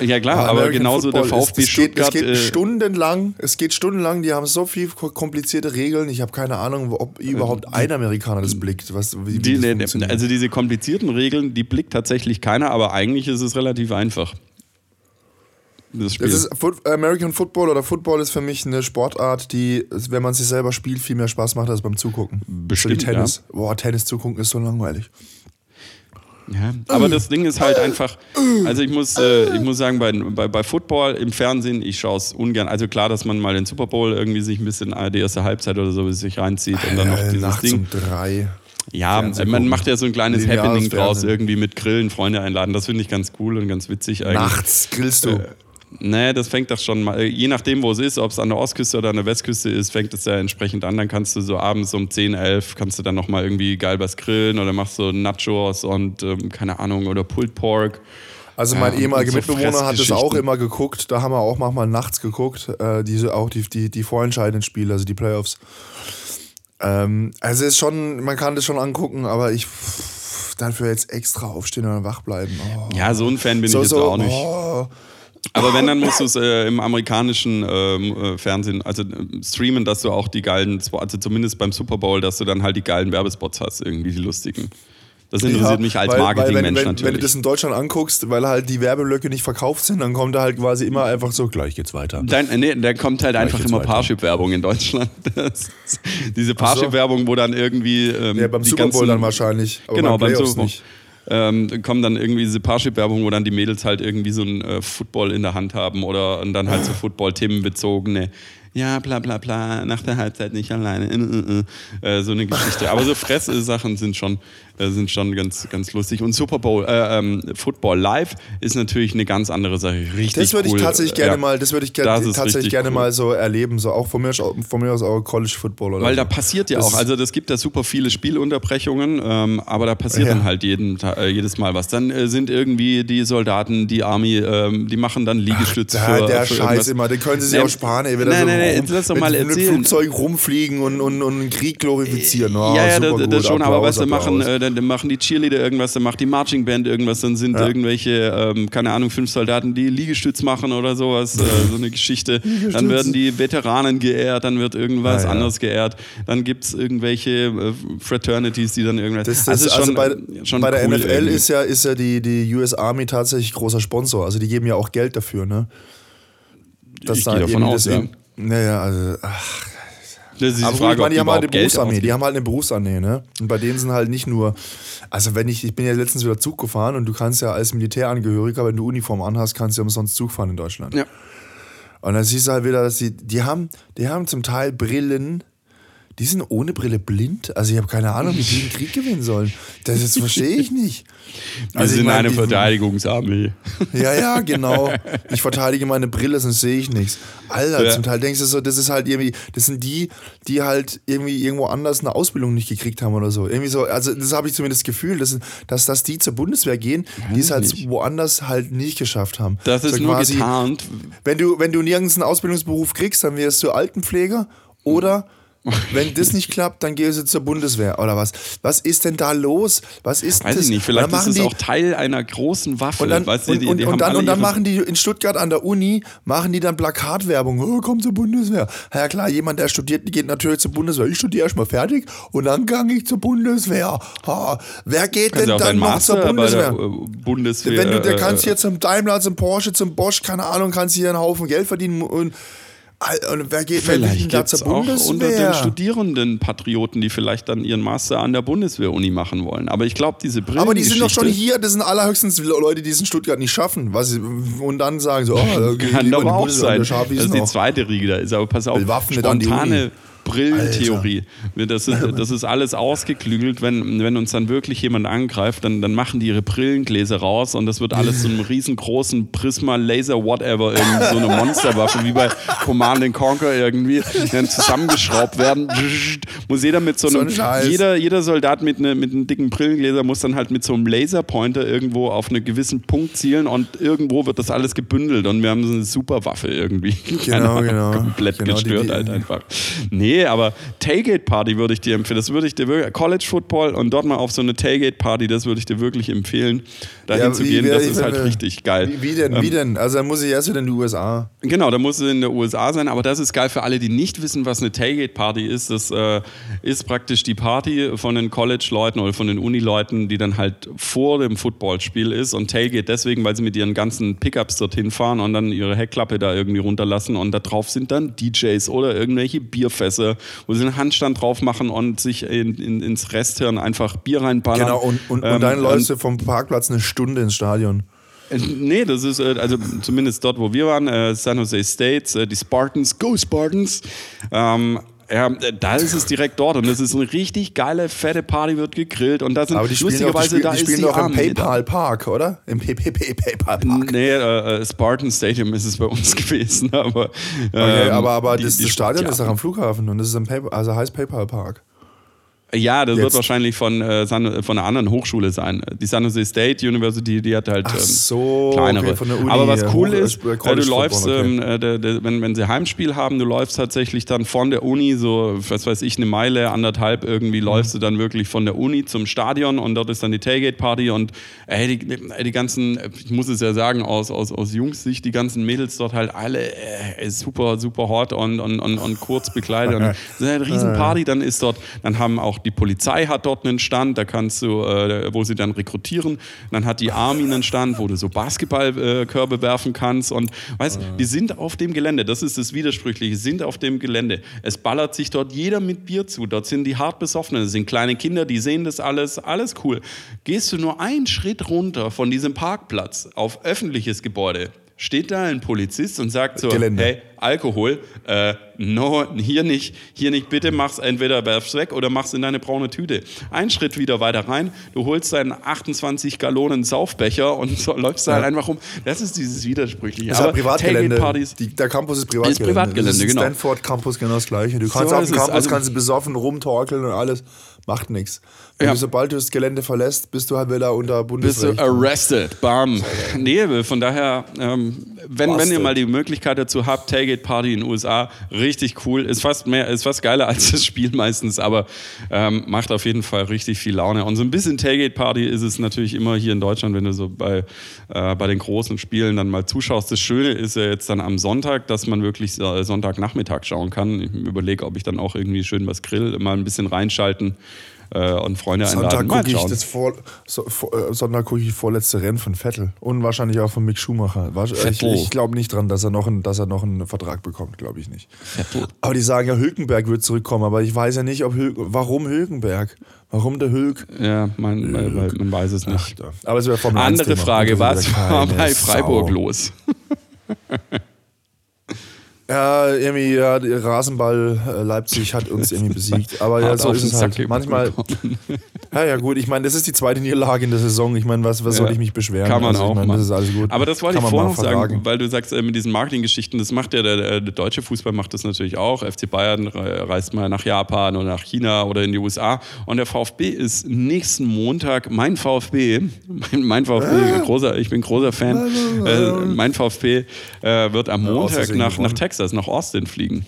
Speaker 2: Ja klar, aber genauso der
Speaker 1: Football ist-
Speaker 2: VfB
Speaker 1: es geht,
Speaker 2: Stuttgart.
Speaker 1: Es geht
Speaker 2: äh,
Speaker 1: stundenlang, es geht stundenlang, die haben so viel ko- komplizierte Regeln. Ich habe keine Ahnung, ob überhaupt ein Amerikaner das blickt. Was, wie, wie
Speaker 2: Äh, die,
Speaker 1: das
Speaker 2: ne,
Speaker 1: funktioniert.
Speaker 2: also diese komplizierten Regeln, die blickt tatsächlich keiner, aber eigentlich ist es relativ einfach. Das Spiel.
Speaker 1: Das ist American Football oder Football ist für mich eine Sportart, die, wenn man sie selber spielt, viel mehr Spaß macht als beim Zugucken.
Speaker 2: Bestimmt,
Speaker 1: so wie Tennis. Boah, Tennis zugucken ist so langweilig.
Speaker 2: Ja, aber das Ding ist halt einfach, also ich muss, äh, ich muss sagen, bei, bei, bei Football im Fernsehen, ich schaue es ungern. Also klar, dass man mal den Super Bowl irgendwie sich ein bisschen äh, die erste Halbzeit oder so sich reinzieht und dann noch
Speaker 1: Äh,
Speaker 2: dieses
Speaker 1: nachts
Speaker 2: Ding.
Speaker 1: um drei.
Speaker 2: Ja,
Speaker 1: Fernsehen
Speaker 2: man
Speaker 1: gucken.
Speaker 2: macht ja so ein kleines
Speaker 1: Lineares
Speaker 2: Happening draus,
Speaker 1: Fernsehen.
Speaker 2: irgendwie mit Grillen, Freunde einladen. Das finde ich ganz cool und ganz witzig eigentlich.
Speaker 1: Nachts grillst du.
Speaker 2: Nee, das fängt das schon mal, je nachdem, wo es ist, ob es an der Ostküste oder an der Westküste ist, fängt es ja entsprechend an. Dann kannst du so abends um 10, 11, kannst du dann nochmal irgendwie geil was grillen oder machst so Nachos und ähm, keine Ahnung, oder Pulled Pork.
Speaker 1: Also mein
Speaker 2: Ja,
Speaker 1: ehemaliger
Speaker 2: und so
Speaker 1: Mitbewohner hat das auch immer geguckt. Da haben wir auch manchmal nachts geguckt. Äh, diese, auch die, die, die vorentscheidenden Spiele, also die Playoffs. Ähm, also es ist schon, man kann das schon angucken, aber ich dafür jetzt extra aufstehen und wach bleiben. Oh.
Speaker 2: Ja, so ein Fan bin
Speaker 1: so,
Speaker 2: ich jetzt
Speaker 1: so,
Speaker 2: auch nicht.
Speaker 1: Oh.
Speaker 2: Aber wenn, dann musst du es äh, im amerikanischen ähm, äh, Fernsehen, also äh, streamen, dass du auch die geilen, also zumindest beim Super Bowl, dass du dann halt die geilen Werbespots hast, irgendwie die lustigen. Das interessiert
Speaker 1: Ja,
Speaker 2: mich als Marketingmensch natürlich.
Speaker 1: Wenn du das in Deutschland anguckst, weil halt die Werbeblöcke nicht verkauft sind, dann kommt da halt quasi immer einfach so, gleich geht's weiter.
Speaker 2: Dann, nee, da kommt halt einfach
Speaker 1: geht's
Speaker 2: immer. Parship-Werbung in Deutschland. Das, diese Parship-Werbung, wo dann irgendwie. Ähm,
Speaker 1: Ja, beim Super Bowl dann wahrscheinlich. Aber
Speaker 2: genau,
Speaker 1: beim
Speaker 2: beim Super Bowl.
Speaker 1: nicht.
Speaker 2: Ähm, kommen dann irgendwie diese Parship-Werbung, wo dann die Mädels halt irgendwie so ein äh, Football in der Hand haben oder und dann halt so Football-Themenbezogene. Ja, bla bla bla, nach der Halbzeit nicht alleine. Äh, äh, äh, so eine Geschichte. Aber so Fresssachen sind schon, äh, sind schon ganz, ganz lustig. Und Super Bowl, äh, ähm, Football Live ist natürlich eine ganz andere Sache. Richtig
Speaker 1: Das würde ich
Speaker 2: cool.
Speaker 1: tatsächlich
Speaker 2: Ja.
Speaker 1: gerne mal, das würde ich gerne,
Speaker 2: Das
Speaker 1: tatsächlich gerne
Speaker 2: cool.
Speaker 1: mal so erleben, so auch von mir, aus- von mir aus auch College Football oder
Speaker 2: Weil
Speaker 1: so.
Speaker 2: da passiert ja
Speaker 1: Das-
Speaker 2: auch, also das gibt ja super viele Spielunterbrechungen, ähm, aber da passiert
Speaker 1: Ja.
Speaker 2: dann halt jeden, äh, jedes Mal was. Dann äh, sind irgendwie die Soldaten, die Army, ähm, die machen dann Liegestütz
Speaker 1: Da,
Speaker 2: für,
Speaker 1: der
Speaker 2: für
Speaker 1: Scheiß
Speaker 2: irgendwas.
Speaker 1: immer, den können sie sich
Speaker 2: Nee,
Speaker 1: auch sparen, ey, wenn
Speaker 2: nein,
Speaker 1: so
Speaker 2: nein, nein,
Speaker 1: rum,
Speaker 2: lass doch mal
Speaker 1: mit. Flugzeug rumfliegen und, und, und einen Krieg glorifizieren. Oh,
Speaker 2: ja, ja, das, das schon, aber weißt du, machen, äh, dann, dann machen die Cheerleader irgendwas, dann macht die Marching Band irgendwas, dann sind irgendwelche, ähm, keine Ahnung, fünf Soldaten, die Liegestütz machen oder sowas, äh, so eine Geschichte. Dann werden die Veteranen geehrt, dann wird irgendwas
Speaker 1: Ja, ja.
Speaker 2: anderes geehrt, dann gibt es irgendwelche äh, Fraternities, die dann irgendwas.
Speaker 1: Das, das, also,
Speaker 2: schon,
Speaker 1: bei,
Speaker 2: äh, schon
Speaker 1: bei der
Speaker 2: cool
Speaker 1: NFL
Speaker 2: irgendwie.
Speaker 1: ist ja, ist ja die, die US Army tatsächlich großer Sponsor. Also die geben ja auch Geld dafür, ne? Dass
Speaker 2: Ich
Speaker 1: da
Speaker 2: gehe davon aus, ja.
Speaker 1: Naja, also, ach,
Speaker 2: Das ist die
Speaker 1: aber
Speaker 2: Frage,
Speaker 1: ich meine, die haben halt eine
Speaker 2: Geld
Speaker 1: Berufsarmee,
Speaker 2: ausgeben.
Speaker 1: die haben halt eine Berufsarmee, ne? Und bei denen sind halt nicht nur, also wenn ich, ich bin ja letztens wieder Zug gefahren und du kannst ja als Militärangehöriger, wenn du Uniform anhast, kannst du ja umsonst Zug fahren in Deutschland.
Speaker 2: Ja.
Speaker 1: Und dann siehst du halt wieder, dass die, die haben, die haben zum Teil Brillen, die sind ohne Brille blind. Also ich habe keine Ahnung, wie die den Krieg gewinnen sollen. Das, das verstehe ich nicht.
Speaker 2: Wir
Speaker 1: Also ich
Speaker 2: sind
Speaker 1: mein,
Speaker 2: eine
Speaker 1: ich-
Speaker 2: Verteidigungsarmee.
Speaker 1: Ja, ja, genau. Ich verteidige meine Brille, sonst sehe ich nichts. Alter,
Speaker 2: Ja.
Speaker 1: zum Teil denkst du so, das ist halt irgendwie, das sind die, die halt irgendwie irgendwo anders eine Ausbildung nicht gekriegt haben oder so. Irgendwie so, also das habe ich zumindest das Gefühl, dass, dass, dass die zur Bundeswehr gehen, die es halt
Speaker 2: nicht.
Speaker 1: woanders halt nicht geschafft haben.
Speaker 2: Das ist
Speaker 1: so
Speaker 2: nur
Speaker 1: quasi,
Speaker 2: getarnt.
Speaker 1: Wenn du, wenn du nirgends einen Ausbildungsberuf kriegst, dann wirst du Altenpfleger oder wenn das nicht klappt, dann gehst du zur Bundeswehr oder was. Was ist denn da los? Was ist
Speaker 2: Weiß
Speaker 1: das?
Speaker 2: ich nicht, vielleicht ist es auch Teil einer großen Waffe.
Speaker 1: und dann,
Speaker 2: weißt du,
Speaker 1: und,
Speaker 2: die, die
Speaker 1: und dann, und dann machen die in Stuttgart an der Uni, machen die dann Plakatwerbung, oh, komm zur Bundeswehr. Ja klar, jemand, der studiert, geht natürlich zur Bundeswehr. Ich studiere erstmal fertig und dann gang ich zur Bundeswehr. Ha, wer geht
Speaker 2: Kannst
Speaker 1: denn dann noch zur Bundeswehr?
Speaker 2: Bundeswehr.
Speaker 1: Wenn du, der kannst
Speaker 2: äh,
Speaker 1: hier zum Daimler, zum Porsche, zum Bosch, keine Ahnung, kannst hier einen Haufen Geld verdienen und, und wer geht
Speaker 2: Vielleicht gibt es auch unter den? Studierenden Patrioten, die vielleicht dann ihren Master an der Bundeswehr-Uni machen wollen. Aber ich glaube, diese Brillen.
Speaker 1: Aber die sind doch schon hier, das sind allerhöchstens Leute, die es in Stuttgart nicht schaffen. Was, und dann sagen so, oh, da geh ich
Speaker 2: Kann
Speaker 1: die
Speaker 2: auch
Speaker 1: Bundeswehr,
Speaker 2: sein. Das
Speaker 1: ist
Speaker 2: die zweite Riege da ist. Aber pass auf,
Speaker 1: Bewaffnet an die
Speaker 2: spontane
Speaker 1: Uni.
Speaker 2: Brillentheorie. Das ist, das ist alles ausgeklügelt. Wenn, wenn uns dann wirklich jemand angreift, dann, dann machen die ihre Brillengläser raus und das wird alles so einem riesengroßen Prisma, Laser, whatever, irgendwie so eine Monsterwaffe, wie bei Command and Conquer irgendwie, die dann zusammengeschraubt werden. Muss jeder mit so
Speaker 1: So
Speaker 2: einem,
Speaker 1: ein Scheiß.
Speaker 2: jeder, jeder Soldat mit, ne, mit einem dicken Brillengläser muss dann halt mit so einem Laserpointer irgendwo auf einen gewissen Punkt zielen und irgendwo wird das alles gebündelt und wir haben so eine super Waffe irgendwie.
Speaker 1: Genau, genau.
Speaker 2: Komplett
Speaker 1: Genau, die-
Speaker 2: gestört
Speaker 1: die-
Speaker 2: halt einfach. Nee, aber Tailgate Party würde ich dir empfehlen. Das würde ich dir wirklich, College Football und dort mal auf so eine Tailgate Party, das würde ich dir wirklich empfehlen, dahin
Speaker 1: Ja,
Speaker 2: zu
Speaker 1: wie-
Speaker 2: gehen.
Speaker 1: wie-
Speaker 2: Das
Speaker 1: ich
Speaker 2: ist halt
Speaker 1: will-
Speaker 2: richtig geil.
Speaker 1: Wie, wie denn?
Speaker 2: Ähm,
Speaker 1: wie denn? Also dann muss ich erst wieder in die USA.
Speaker 2: Genau, da muss es in den USA sein, aber das ist geil für alle, die nicht wissen, was eine Tailgate-Party ist. Das äh, ist praktisch die Party von den College-Leuten oder von den Uni-Leuten, die dann halt vor dem Footballspiel ist und Tailgate deswegen, weil sie mit ihren ganzen Pickups dorthin fahren und dann ihre Heckklappe da irgendwie runterlassen und da drauf sind dann DJs oder irgendwelche Bierfässer, wo sie einen Handstand drauf machen und sich in, in, ins Resthirn einfach Bier reinballern.
Speaker 1: Genau, und, und,
Speaker 2: Ähm,
Speaker 1: und dann läufst du vom Parkplatz eine Stunde ins Stadion.
Speaker 2: äh, Nee, das ist, äh, also zumindest dort, wo wir waren, äh, San Jose State, äh, die Spartans, Go Spartans. Ähm, ja, da ist es direkt dort und das ist eine richtig geile, fette Party, wird gegrillt und da sind
Speaker 1: Aber die spielen doch, die
Speaker 2: lustigerweise,
Speaker 1: spielen,
Speaker 2: da
Speaker 1: die
Speaker 2: ist
Speaker 1: spielen
Speaker 2: die
Speaker 1: doch im
Speaker 2: da.
Speaker 1: PayPal Park, oder? Im PPP PayPal Park.
Speaker 2: Nee, äh, äh, Spartan Stadium ist es bei uns gewesen, aber.
Speaker 1: Okay,
Speaker 2: ähm,
Speaker 1: aber aber
Speaker 2: die-
Speaker 1: das, das Stadion
Speaker 2: ja.
Speaker 1: ist doch am Flughafen und das ist am PayPal, also heißt PayPal Park.
Speaker 2: Ja, das wird
Speaker 1: Jetzt.
Speaker 2: wahrscheinlich von, äh, San, von einer anderen Hochschule sein. Die San Jose State University, die hat halt ähm,
Speaker 1: so,
Speaker 2: kleinere.
Speaker 1: okay, von der Uni,
Speaker 2: Aber was
Speaker 1: ja,
Speaker 2: cool
Speaker 1: Hoch-
Speaker 2: ist,
Speaker 1: äh,
Speaker 2: äh, du läufst,
Speaker 1: Football, okay.
Speaker 2: ähm, äh, der, der, wenn, wenn sie Heimspiel haben, du läufst tatsächlich dann von der Uni, so, was weiß ich, eine Meile, anderthalb irgendwie, läufst du dann wirklich von der Uni zum Stadion und dort ist dann die Tailgate-Party und ey, die, ey, die ganzen, ich muss es ja sagen, aus, aus, aus Jungs Sicht, die ganzen Mädels dort halt alle äh, super, super hot und, und, und, und kurz bekleidet. Und das ist eine Riesenparty, dann ist dort, dann haben auch die Polizei hat dort einen Stand, da kannst du, äh, wo sie dann rekrutieren. Dann hat die Army einen Stand, wo du so Basketballkörbe äh, werfen kannst. Und weißt, die sind auf dem Gelände, das ist das Widersprüchliche, sind auf dem Gelände. Es ballert sich dort jeder mit Bier zu. Dort sind die hart besoffenen, das sind kleine Kinder, die sehen das alles, alles cool. Gehst du nur einen Schritt runter von diesem Parkplatz auf öffentliches Gebäude, steht da ein Polizist und sagt so,
Speaker 1: Gelände.
Speaker 2: hey, Alkohol, äh, no, hier nicht, hier nicht, bitte mach's entweder werf's weg oder mach's in deine braune Tüte. Ein Schritt wieder weiter rein, du holst deinen 28 Gallonen Saufbecher und so, läufst da halt einfach rum. Das ist dieses Widersprüchliche.
Speaker 1: Das ist ja Privatgelände. Die, der Campus ist Privatgelände.
Speaker 2: Ist Privatgelände, genau.
Speaker 1: Stanford Campus genau das gleiche. Du
Speaker 2: So
Speaker 1: kannst auf
Speaker 2: ist
Speaker 1: dem. Campus
Speaker 2: Also-
Speaker 1: kannst du besoffen rumtorkeln und alles. Macht nichts.
Speaker 2: Ja.
Speaker 1: Sobald du das Gelände verlässt, bist du halt wieder unter
Speaker 2: bist du
Speaker 1: Bundesrecht.
Speaker 2: arrested. Bam. Nee, von daher, ähm, wenn, wenn ihr mal die Möglichkeit dazu habt, Tailgate Party in den USA, richtig cool. Ist fast mehr, ist fast geiler als das Spiel meistens, aber ähm, macht auf jeden Fall richtig viel Laune. Und so ein bisschen Tailgate Party ist es natürlich immer hier in Deutschland, wenn du so bei, äh, bei den großen Spielen dann mal zuschaust. Das Schöne ist ja jetzt dann am Sonntag, dass man wirklich äh, Sonntagnachmittag schauen kann. Ich überlege, ob ich dann auch irgendwie schön was grill, mal ein bisschen reinschalten äh, und Freunde
Speaker 1: Sonntag
Speaker 2: einladen. Mal
Speaker 1: gucke ich das vor, so, vor, äh, Sonntag gucke ich vorletzte Rennen von Vettel und wahrscheinlich auch von Mick Schumacher. Wasch- Ich,
Speaker 2: Vettel.
Speaker 1: ich glaube nicht dran, dass er noch, einen, dass er noch einen Vertrag bekommt, glaube ich nicht. Aber die sagen ja, Hülkenberg wird zurückkommen, aber ich weiß ja nicht, ob Hül warum Hülkenberg? Warum der Hülk?
Speaker 2: Ja, man, weil, weil man weiß es nicht.
Speaker 1: Aber es wäre Formel 1
Speaker 2: Andere. Frage, was war bei
Speaker 1: Sau.
Speaker 2: Freiburg los?
Speaker 1: Ja, irgendwie, ja, Rasenball äh, Leipzig hat uns irgendwie besiegt. Aber ja, so ist es halt. Manchmal. Ja, ja, gut. Ich meine, das ist die zweite Niederlage in der Saison. Ich meine, was, was ja. soll ich mich beschweren?
Speaker 2: Kann man
Speaker 1: also,
Speaker 2: auch.
Speaker 1: Ich mein, das ist alles gut.
Speaker 2: Aber das wollte ich vorher noch sagen, weil du sagst, äh, mit diesen Marketinggeschichten, das macht ja der, der, der, deutsche Fußball macht das natürlich auch. FC Bayern reist mal nach Japan oder nach China oder in die USA. Und der VfB ist nächsten Montag, mein VfB, mein, mein VfB, äh? großer, ich bin großer Fan, äh, mein VfB äh, wird am Montag nach, nach Texas, nach Austin fliegen.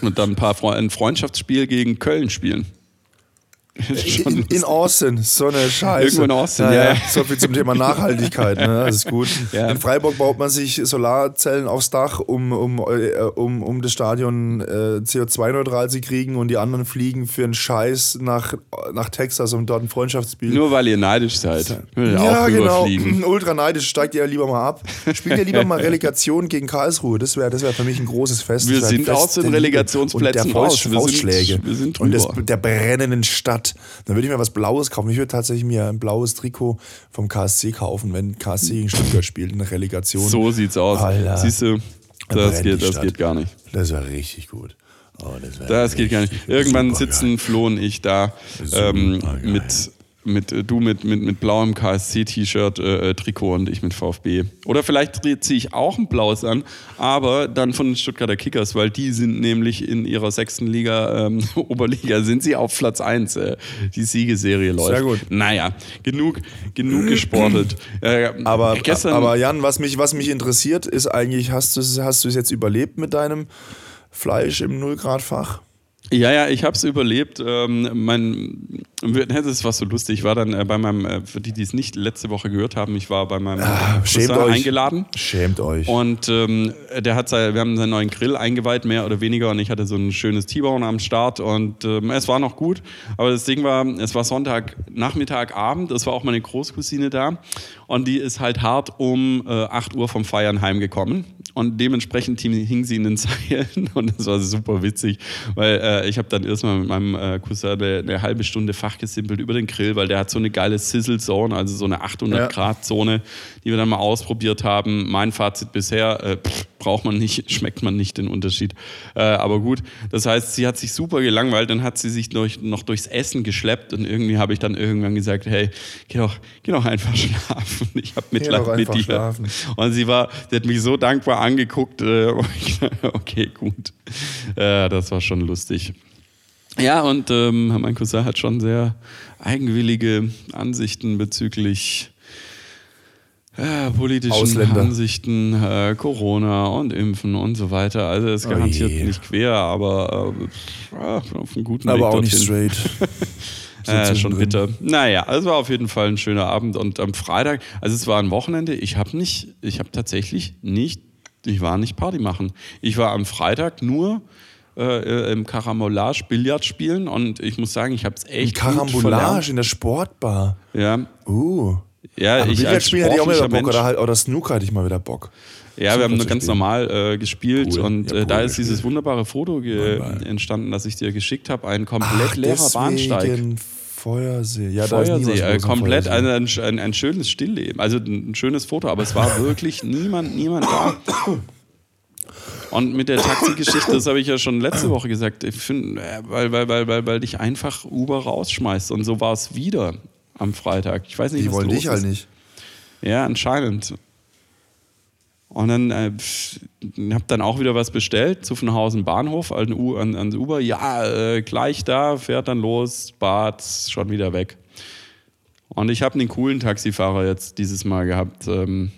Speaker 2: Und dann ein paar Fre ein Freundschaftsspiel gegen Köln spielen.
Speaker 1: In, in, Austin, so eine Scheiße.
Speaker 2: Irgendwo in Austin, ja. ja.
Speaker 1: So viel zum Thema Nachhaltigkeit, ne? das ist gut. Ja. In Freiburg baut man sich Solarzellen aufs Dach, um, um, äh, um, um das Stadion äh, CO2-neutral zu kriegen und die anderen fliegen für einen Scheiß nach, nach Texas, um dort ein Freundschaftsspiel.
Speaker 2: Nur weil ihr neidisch seid.
Speaker 1: Ja, genau. Ultra neidisch, steigt ihr lieber mal ab. Spielt ihr lieber mal Relegation gegen Karlsruhe. Das wäre das wär für mich ein großes Fest.
Speaker 2: Wir sind aus den Relegationsplätzen raus.
Speaker 1: Wir.
Speaker 2: Sind, wir sind
Speaker 1: und das, der brennenden Stadt. Dann würde ich mir was Blaues kaufen. Ich würde tatsächlich mir ein blaues Trikot vom KSC kaufen, wenn KSC gegen Stuttgart spielt in der Relegation.
Speaker 2: So sieht's aus. Alter. Siehst du, das, geht, das geht gar nicht.
Speaker 1: Das wäre richtig gut.
Speaker 2: Oh, das, das geht gar nicht. Irgendwann sitzen Flo und ich da ähm, mit mit, äh, du mit, mit, mit blauem KSC-T-Shirt, äh, äh, Trikot und ich mit VfB. Oder vielleicht ziehe ich auch ein blaues an, aber dann von den Stuttgarter Kickers, weil die sind nämlich in ihrer sechsten Liga, ähm, Oberliga, sind sie auf Platz 1. Äh, die Siegeserie läuft.
Speaker 1: Sehr gut.
Speaker 2: Naja, genug, genug gesportet.
Speaker 1: Äh, aber, gestern, aber Jan, was mich, was mich interessiert, ist eigentlich, hast du hast es jetzt überlebt mit deinem Fleisch im Nullgradfach?
Speaker 2: Ja, ja, ich habe es überlebt. Ähm, mein, das ist was so lustig. Ich war dann äh, bei meinem, äh, für die, die es nicht letzte Woche gehört haben, ich war bei meinem
Speaker 1: ah, schämt euch.
Speaker 2: eingeladen.
Speaker 1: Schämt euch.
Speaker 2: Und ähm, der hat sein, wir haben seinen neuen Grill eingeweiht, mehr oder weniger. Und ich hatte so ein schönes T-Bone am Start. Und ähm, es war noch gut. Aber das Ding war, es war Sonntag, Nachmittag, Abend. Es war auch meine Großcousine da. Und die ist halt hart um äh, 8 Uhr vom Feiern heimgekommen und dementsprechend hing sie in den Zeilen und das war super witzig, weil äh, ich habe dann erstmal mit meinem äh, Cousin eine, eine, halbe Stunde fachgesimpelt über den Grill, weil der hat so eine geile Sizzle Zone, also so eine 800 Grad Zone, die wir dann mal ausprobiert haben. Mein Fazit bisher, äh, pff, braucht man nicht, schmeckt man nicht den Unterschied. Äh, aber gut, das heißt, sie hat sich super gelangweilt, dann hat sie sich durch, noch durchs Essen geschleppt und irgendwie habe ich dann irgendwann gesagt, hey, geh doch, geh doch einfach schlafen. Ich habe Mitleid mit dir. Schlafen. Und sie war, sie hat mich so dankbar angeguckt. Äh, okay, gut. Äh, das war schon lustig. Ja, und ähm, mein Cousin hat schon sehr eigenwillige Ansichten bezüglich äh, politischen Ausländer. Ansichten, äh, Corona und Impfen und so weiter. Also es ist garantiert oh nicht quer, aber äh, auf einem guten
Speaker 1: aber
Speaker 2: Weg
Speaker 1: auch dorthin. nicht straight.
Speaker 2: äh, schon drin. bitter. Naja, es war auf jeden Fall ein schöner Abend und am Freitag, also es war ein Wochenende, ich habe nicht, ich habe tatsächlich nicht, ich war nicht Party machen. Ich war am Freitag nur äh, im Karambolage Billard spielen und ich muss sagen, ich habe es echt Im
Speaker 1: Karambolage in der Sportbar.
Speaker 2: Ja.
Speaker 1: Uh.
Speaker 2: Ja,
Speaker 1: Aber ich Billard spielen hatte ich auch wieder Bock oder, halt, oder Snooker hatte ich mal wieder Bock.
Speaker 2: Ja, wir haben nur ganz spielen. normal äh, gespielt cool. und ja, äh, cool da ist dieses wunderbare Foto entstanden, das ich dir geschickt habe. Ein komplett Ach, leerer Bahnsteig.
Speaker 1: Feuersee, ja,
Speaker 2: Feuersee, da ist äh, komplett ein, ein, ein, schönes Stillleben, also ein schönes Foto, aber es war wirklich niemand, niemand da. Und mit der Taxigeschichte, das habe ich ja schon letzte Woche gesagt, ich find, äh, weil, weil, weil, weil, weil dich einfach Uber rausschmeißt. Und so war es wieder am Freitag. Ich weiß nicht,
Speaker 1: Die
Speaker 2: was
Speaker 1: wollen dich halt nicht.
Speaker 2: Ja, anscheinend. Und dann äh, habe dann auch wieder was bestellt, zu Zuffenhausen Bahnhof, an, an, an Uber. Ja, äh, gleich da, fährt dann los, Bad, schon wieder weg. Und ich habe einen coolen Taxifahrer jetzt dieses Mal gehabt. Ähm,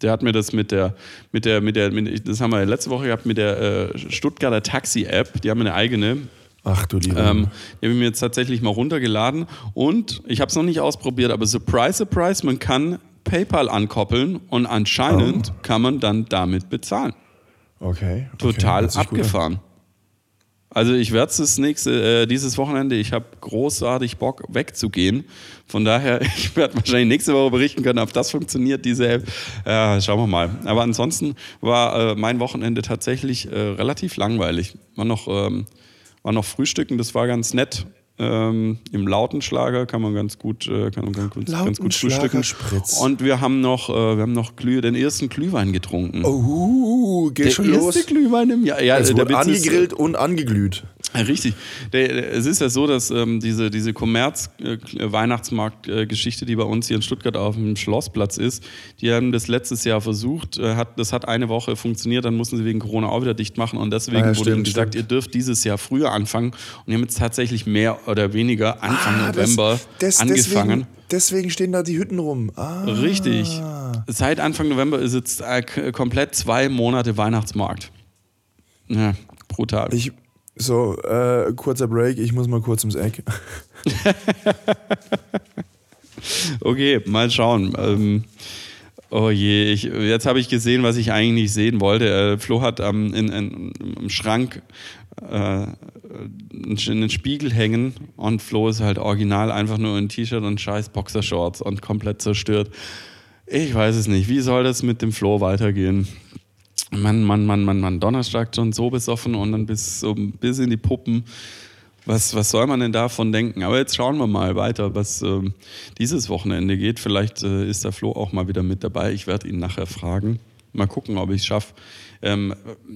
Speaker 2: der hat mir das mit der, mit der, mit der, mit, das haben wir letzte Woche gehabt, mit der äh, Stuttgarter Taxi-App. Die haben eine eigene.
Speaker 1: Ach du lieber.
Speaker 2: Ähm, die habe ich mir jetzt tatsächlich mal runtergeladen. Und ich habe es noch nicht ausprobiert, aber surprise, surprise, man kann PayPal ankoppeln und anscheinend oh. kann man dann damit bezahlen.
Speaker 1: Okay. okay.
Speaker 2: Total abgefahren. Also ich werde es nächste, äh, dieses Wochenende, ich habe großartig Bock wegzugehen. Von daher, ich werde wahrscheinlich nächste Woche berichten können, ob das funktioniert, diese App. Ja, schauen wir mal. Aber ansonsten war äh, mein Wochenende tatsächlich äh, relativ langweilig. War noch, ähm, war noch Frühstücken, das war ganz nett. Ähm, Im Lautenschlager kann man ganz gut, äh, kann man ganz, gut- ganz gut frühstücken.
Speaker 1: Spritz.
Speaker 2: Und wir haben noch, äh, wir haben noch Glüh, den ersten Glühwein getrunken.
Speaker 1: Oh, geht
Speaker 2: der
Speaker 1: schon
Speaker 2: erste
Speaker 1: los.
Speaker 2: Glühwein im Jahr. Ja,
Speaker 1: Es
Speaker 2: der
Speaker 1: wurde
Speaker 2: ist,
Speaker 1: angegrillt und angeglüht.
Speaker 2: Richtig. Es ist ja so, dass ähm, diese, diese Kommerz-Weihnachtsmarkt-Geschichte, die bei uns hier in Stuttgart auf dem Schlossplatz ist, die haben das letztes Jahr versucht. Äh, hat, das hat eine Woche funktioniert, dann mussten sie wegen Corona auch wieder dicht machen. Und deswegen
Speaker 1: Ah, ja,
Speaker 2: wurde ihnen gesagt,
Speaker 1: stimmt.
Speaker 2: ihr dürft dieses Jahr früher anfangen. Und die haben jetzt tatsächlich mehr oder weniger Anfang
Speaker 1: Ah, das-
Speaker 2: November
Speaker 1: das-
Speaker 2: angefangen.
Speaker 1: Deswegen, deswegen stehen da die Hütten rum. Ah.
Speaker 2: Richtig. Seit Anfang November ist jetzt äh, komplett zwei Monate Weihnachtsmarkt. Ja, brutal.
Speaker 1: Ich, so, äh, kurzer Break, ich muss mal kurz ums Eck.
Speaker 2: Okay, mal schauen. Ähm, oh je, ich, jetzt habe ich gesehen, was ich eigentlich sehen wollte. Äh, Flo hat ähm, in, in, im Schrank äh, einen, Spiegel hängen und Flo ist halt original einfach nur ein T-Shirt und scheiß Boxershorts und komplett zerstört. Ich weiß es nicht. Wie soll das mit dem Flo weitergehen? Mann, Mann, Mann, Mann, Mann. Donnerstag schon so besoffen und dann bis, so bis in die Puppen. Was, was soll man denn davon denken? Aber jetzt schauen wir mal weiter, was ähm, dieses Wochenende geht. Vielleicht äh, ist der Flo auch mal wieder mit dabei. Ich werde ihn nachher fragen. Mal gucken, ob ich es schaffe. Ähm,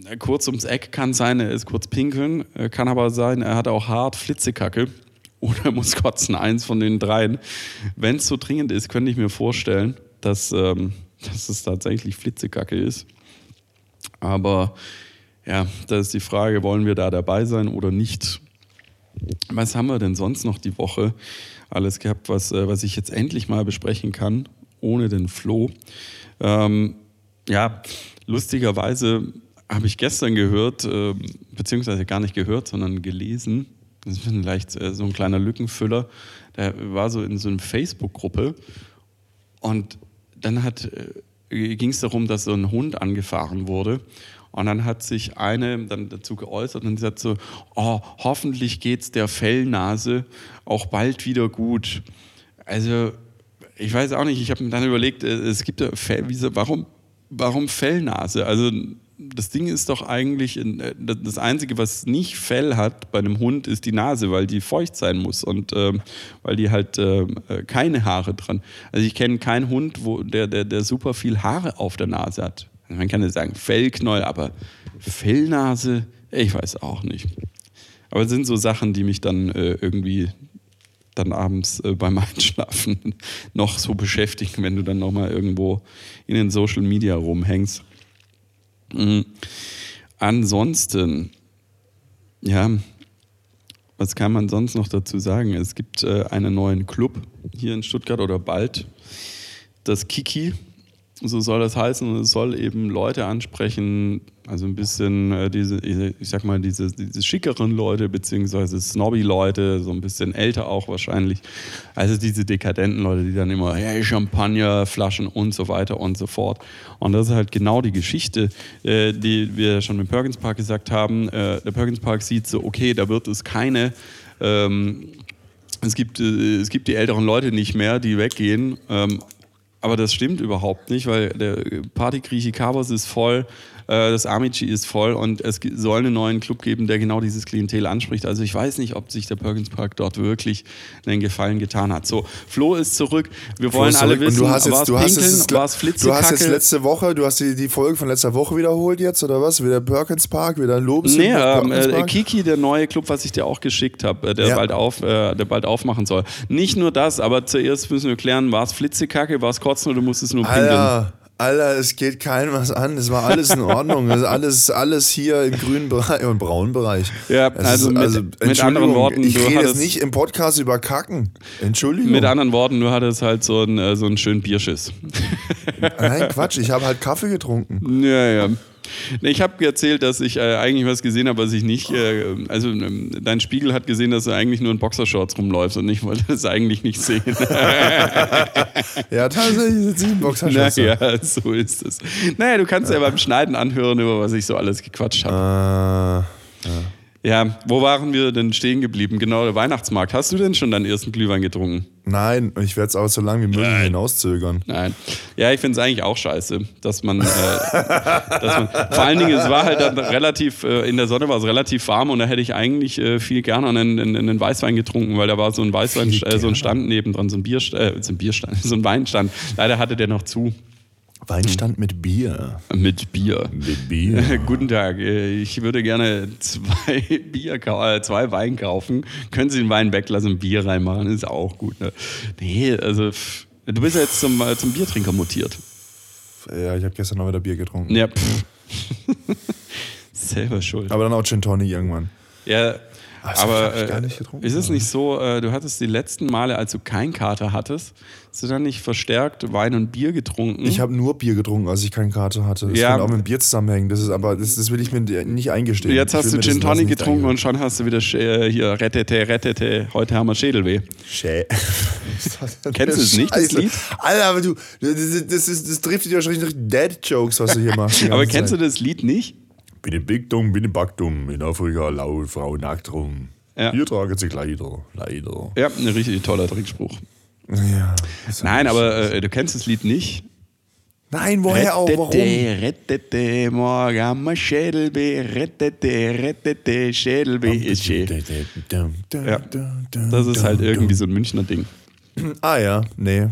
Speaker 2: äh, kurz ums Eck kann sein, er ist kurz pinkeln. Äh, kann aber sein, er hat auch hart Flitzekacke. Oder er muss kotzen, eins von den dreien. Wenn es so dringend ist, könnte ich mir vorstellen, dass, ähm, dass es tatsächlich Flitzekacke ist. Aber ja, da ist die Frage, wollen wir da dabei sein oder nicht? Was haben wir denn sonst noch die Woche alles gehabt, was, äh, was ich jetzt endlich mal besprechen kann, ohne den Flo? Ähm, ja, lustigerweise habe ich gestern gehört, äh, beziehungsweise gar nicht gehört, sondern gelesen. Das ist vielleicht äh, so ein kleiner Lückenfüller. Der war so in so einer Facebook-Gruppe und dann hat, äh, ging es darum, dass so ein Hund angefahren wurde. Und dann hat sich eine dann dazu geäußert und gesagt so, oh, hoffentlich geht's der Fellnase auch bald wieder gut. Also, ich weiß auch nicht, ich habe mir dann überlegt, äh, es gibt ja Fell, warum, warum Fellnase? Also, das Ding ist doch eigentlich, äh, das Einzige, was nicht Fell hat bei einem Hund, ist die Nase, weil die feucht sein muss und ähm, weil die halt ähm, äh, keine Haare dran. Also ich kenne keinen Hund, wo der, der, der super viel Haare auf der Nase hat. Man kann ja sagen Fellknäuel, aber Fellnase, ich weiß auch nicht. Aber es sind so Sachen, die mich dann äh, irgendwie dann abends äh, beim Einschlafen noch so beschäftigen, wenn du dann nochmal irgendwo in den Social Media rumhängst. Mhm. Ansonsten, ja, was kann man sonst noch dazu sagen? Es gibt äh, einen neuen Club hier in Stuttgart oder bald, das Kiki, so soll das heißen. Und es soll eben Leute ansprechen, also ein bisschen äh, diese, ich sag mal, diese, diese schickeren Leute, beziehungsweise Snobby-Leute, so ein bisschen älter auch wahrscheinlich. Also diese dekadenten Leute, die dann immer, hey, Champagner, Flaschen und so weiter und so fort. Und das ist halt genau die Geschichte, äh, die wir schon im Perkins Park gesagt haben. Äh, der Perkins Park sieht so, okay, da wird es keine ähm, es gibt, äh, es gibt die älteren Leute nicht mehr, die weggehen. Ähm, aber das stimmt überhaupt nicht, weil der Partygrieche Cabos ist voll, das Amici ist voll und es soll einen neuen Club geben, der genau dieses Klientel anspricht. Also ich weiß nicht, ob sich der Perkins Park dort wirklich einen Gefallen getan hat. So, Flo ist zurück. Wir wollen alle
Speaker 1: zurück.
Speaker 2: Wissen,
Speaker 1: du hast
Speaker 2: war
Speaker 1: jetzt,
Speaker 2: es
Speaker 1: du hast
Speaker 2: Pinkeln, es
Speaker 1: du hast jetzt letzte Woche, du hast die, die Folge von letzter Woche wiederholt jetzt oder was? Wieder Perkins Park, wieder Lobes.
Speaker 2: Nee, ähm, äh? Kiki, der neue Club, was ich dir auch geschickt habe, äh, der,
Speaker 1: Ja.
Speaker 2: bald auf, äh, der bald aufmachen soll. Nicht nur das, aber zuerst müssen wir klären, war es Flitzekacke, war es Kotzen oder musstest du nur pinkeln?
Speaker 1: Alter, Alter, es geht keinem was an. Es war alles in Ordnung. Es ist alles, alles hier im grünen Bereich und braunen Bereich.
Speaker 2: Ja,
Speaker 1: Es
Speaker 2: also mit- mit
Speaker 1: Entschuldigung,
Speaker 2: anderen Worten,
Speaker 1: ich rede jetzt nicht im Podcast über Kacken. Entschuldigung.
Speaker 2: Mit anderen Worten, du hattest halt so einen, äh, so einen schönen Bierschiss.
Speaker 1: Nein, Quatsch, ich habe halt Kaffee getrunken.
Speaker 2: Ja, ja. Ich habe erzählt, dass ich äh, eigentlich was gesehen habe, was ich nicht. Äh, also, ähm, dein Spiegel hat gesehen, dass du eigentlich nur in Boxershorts rumläufst und ich wollte das eigentlich nicht sehen.
Speaker 1: Ja, tatsächlich sitze ich im Boxershorts.
Speaker 2: naja, so ist es. Naja, du kannst ja beim Schneiden anhören, über was ich so alles gequatscht habe.
Speaker 1: Ah,
Speaker 2: Ja, wo waren wir denn stehen geblieben? Genau, der Weihnachtsmarkt. Hast du denn schon deinen ersten Glühwein getrunken?
Speaker 1: Nein, ich werde es auch so lange wie möglich
Speaker 2: Nein.
Speaker 1: hinauszögern.
Speaker 2: Nein. Ja, ich finde es eigentlich auch scheiße, dass man, äh, dass man. Vor allen Dingen, es war halt dann relativ, äh, in der Sonne war es relativ warm und da hätte ich eigentlich äh, viel gerne einen, einen, einen Weißwein getrunken, weil da war so ein Weißwein, äh, so ein. Stand nebendran, so ein Bier, äh, so ein Bierstand, so ein Weinstand. Leider hatte der noch zu.
Speaker 1: Weinstand mit Bier.
Speaker 2: Mit Bier.
Speaker 1: Mit Bier.
Speaker 2: Guten Tag, äh, ich würde gerne zwei Bier, äh, zwei Wein kaufen. Können Sie den Wein weglassen, Bier reinmachen, ist auch gut. Ne? Nee, also du bist ja jetzt zum, äh, zum Biertrinker mutiert.
Speaker 1: Ja, ich habe gestern noch wieder Bier getrunken.
Speaker 2: Ja. Selber schuld.
Speaker 1: Aber dann auch Gin Tonic irgendwann.
Speaker 2: Ja,
Speaker 1: Ah, so
Speaker 2: aber
Speaker 1: hab ich
Speaker 2: äh,
Speaker 1: gar nicht getrunken,
Speaker 2: ist es nicht so, äh, du hattest die letzten Male, als du keinen Kater hattest, hast du dann nicht verstärkt Wein und Bier getrunken?
Speaker 1: Ich habe nur Bier getrunken, als ich keine Karte hatte. Das
Speaker 2: Ja.
Speaker 1: kann auch mit Bier zusammenhängen. Das ist aber, das, das will ich mir nicht eingestehen.
Speaker 2: Jetzt hast du Gin Tonic getrunken und schon hast du wieder äh, hier rettete, rettete, heute haben wir Schädelweh.
Speaker 1: Schä.
Speaker 2: Kennst du es nicht, das. Lied?
Speaker 1: Alter, aber du, das, das, ist, das trifft dich wahrscheinlich durch Dad-Jokes, was du hier machst.
Speaker 2: Aber kennst du
Speaker 1: Zeit.
Speaker 2: das Lied nicht?
Speaker 1: Bin in Big Dumm, bin in Backdumm, in Afrika laut, Frau nackt rum.
Speaker 2: Ja.
Speaker 1: Hier tragen sie Kleider, leider.
Speaker 2: Ja, ein richtig toller Trinkspruch.
Speaker 1: Ja.
Speaker 2: Nein, aber äh, du kennst das Lied nicht.
Speaker 1: Nein, woher auch? Warum?
Speaker 2: Rettete, morgen haben wir Schädelweh, rettete, rettete, Schädelweh ist schön. Ja, Das ist halt irgendwie so ein Münchner Ding.
Speaker 1: Ah ja, nee.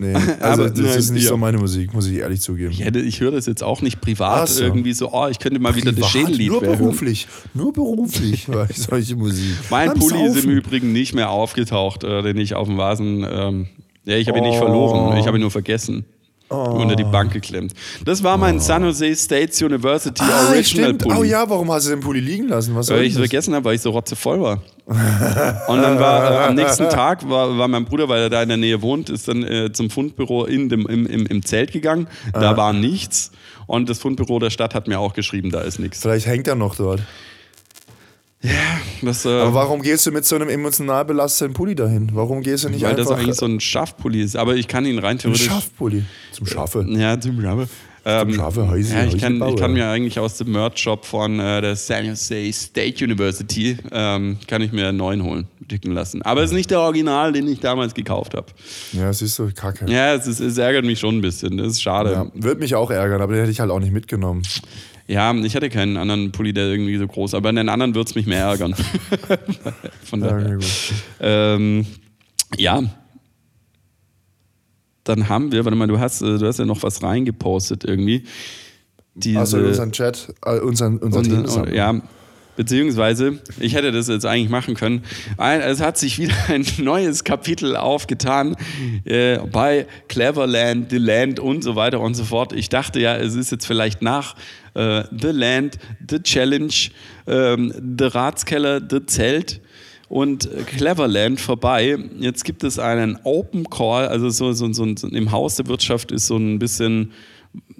Speaker 1: Nee. Also
Speaker 2: Aber
Speaker 1: das
Speaker 2: nein,
Speaker 1: ist nicht
Speaker 2: ja.
Speaker 1: so meine Musik, muss ich ehrlich zugeben.
Speaker 2: Ich, hätte, ich höre das jetzt auch nicht privat
Speaker 1: so.
Speaker 2: irgendwie so, oh, ich könnte mal wieder das
Speaker 1: Privat,
Speaker 2: Schädellied
Speaker 1: Nur
Speaker 2: hören.
Speaker 1: beruflich. Nur beruflich höre ich solche Musik.
Speaker 2: Mein
Speaker 1: Beim
Speaker 2: Pulli ist im. Übrigen nicht mehr aufgetaucht, äh, den ich auf dem Vasen. Ähm, ja, ich habe ihn nicht
Speaker 1: Oh.
Speaker 2: verloren, ich habe ihn nur vergessen. Unter die Bank geklemmt. Das war mein San Jose State University
Speaker 1: Ah,
Speaker 2: Original
Speaker 1: stimmt.
Speaker 2: Pulli.
Speaker 1: Oh ja, warum hast du den Pulli liegen lassen? Was
Speaker 2: Weil ich es vergessen habe, weil ich so rotzevoll war. Und dann war äh, am nächsten Tag war, war mein Bruder, weil er da in der Nähe wohnt, ist dann äh, zum Fundbüro in dem, im, im, im Zelt gegangen. Da war nichts. Und das Fundbüro der Stadt hat mir auch geschrieben, da ist nichts.
Speaker 1: Vielleicht hängt er noch dort.
Speaker 2: Das, äh,
Speaker 1: Aber warum gehst du mit so einem emotional belasteten Pulli dahin? Warum gehst du nicht
Speaker 2: weil das
Speaker 1: einfach
Speaker 2: eigentlich so ein Schaffpulli ist. Aber ich kann ihn rein
Speaker 1: ein
Speaker 2: theoretisch.
Speaker 1: Schafpulli zum Schaffe?
Speaker 2: Ja, zum Schaffe. Ähm,
Speaker 1: Schaffe, Häuser,
Speaker 2: ja, ich, kann, ich kann mir eigentlich aus dem Merch-Shop von äh, der San Jose State University ähm, kann ich mir einen neuen holen, dicken lassen. Aber es ist nicht der Original, den ich damals gekauft habe.
Speaker 1: Ja, siehst du, kacke.
Speaker 2: Ja, es, ist, es ärgert mich schon ein bisschen. Das ist schade.
Speaker 1: Ja, Würde mich auch ärgern, aber den hätte ich halt auch nicht mitgenommen.
Speaker 2: Ja, ich hatte keinen anderen Pulli, der irgendwie so groß aber in den anderen wird es mich mehr ärgern. Von
Speaker 1: Ja,
Speaker 2: daher.
Speaker 1: okay, gut.
Speaker 2: Ähm, ja. Dann haben wir, warte mal, du hast, äh, du hast ja noch was reingepostet irgendwie. Diese,
Speaker 1: Also in unseren Chat, äh, unseren, unseren
Speaker 2: und, ja, beziehungsweise, ich hätte das jetzt eigentlich machen können. Ein, es hat sich wieder ein neues Kapitel aufgetan äh, bei Cleverland, The Land und so weiter und so fort. Ich dachte ja, es ist jetzt vielleicht nach äh, The Land, The Challenge, ähm, The Ratskeller, The Zelt und Cleverland vorbei. Jetzt gibt es einen Open Call, also so, so, so, so im Haus der Wirtschaft ist so ein bisschen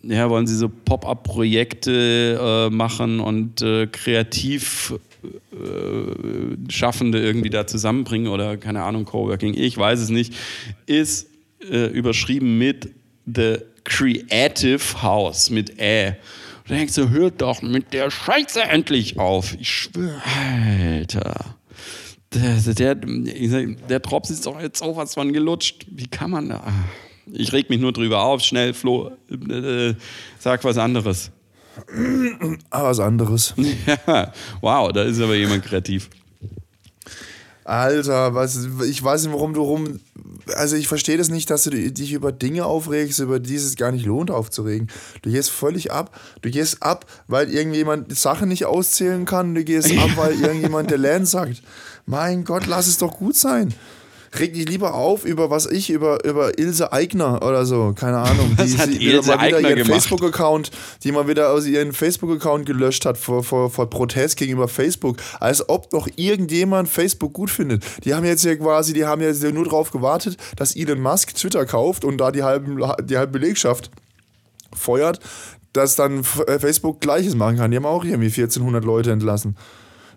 Speaker 2: ja, wollen sie so Pop-up-Projekte äh, machen und äh, kreativ äh, Schaffende irgendwie da zusammenbringen oder keine Ahnung, Coworking, ich weiß es nicht, ist äh, überschrieben mit The Creative House, mit Ä. Und da denkst du, hört doch mit der Scheiße endlich auf. Ich schwöre, Alter. Der, der, sag, der Drops ist doch jetzt sowas von gelutscht. Wie kann man da? Ich reg mich nur drüber auf. Schnell, Flo, äh, sag was anderes.
Speaker 1: Ah, was anderes.
Speaker 2: Ja, wow, da ist aber jemand kreativ.
Speaker 1: Alter, was, ich weiß nicht, warum du rum. Also, ich verstehe das nicht, dass du dich über Dinge aufregst, über die es gar nicht lohnt aufzuregen. Du gehst völlig ab. Du gehst ab, weil irgendjemand Sachen nicht auszählen kann. Du gehst ab, weil irgendjemand der Land sagt. Mein Gott, lass es doch gut sein. Reg dich lieber auf über was ich, über, über Ilse Eigner oder so, keine Ahnung.
Speaker 2: Was hat
Speaker 1: sie wieder
Speaker 2: Ilse
Speaker 1: mal wieder ihren? Facebook-Account, die mal wieder aus ihrem Facebook-Account gelöscht hat vor, vor, vor Protest gegenüber Facebook. Als ob doch irgendjemand Facebook gut findet. Die haben jetzt ja quasi, die haben jetzt nur darauf gewartet, dass Elon Musk Twitter kauft und da die, halben, die halbe Belegschaft feuert, dass dann äh, Facebook Gleiches machen kann. Die haben auch irgendwie 1400 Leute entlassen.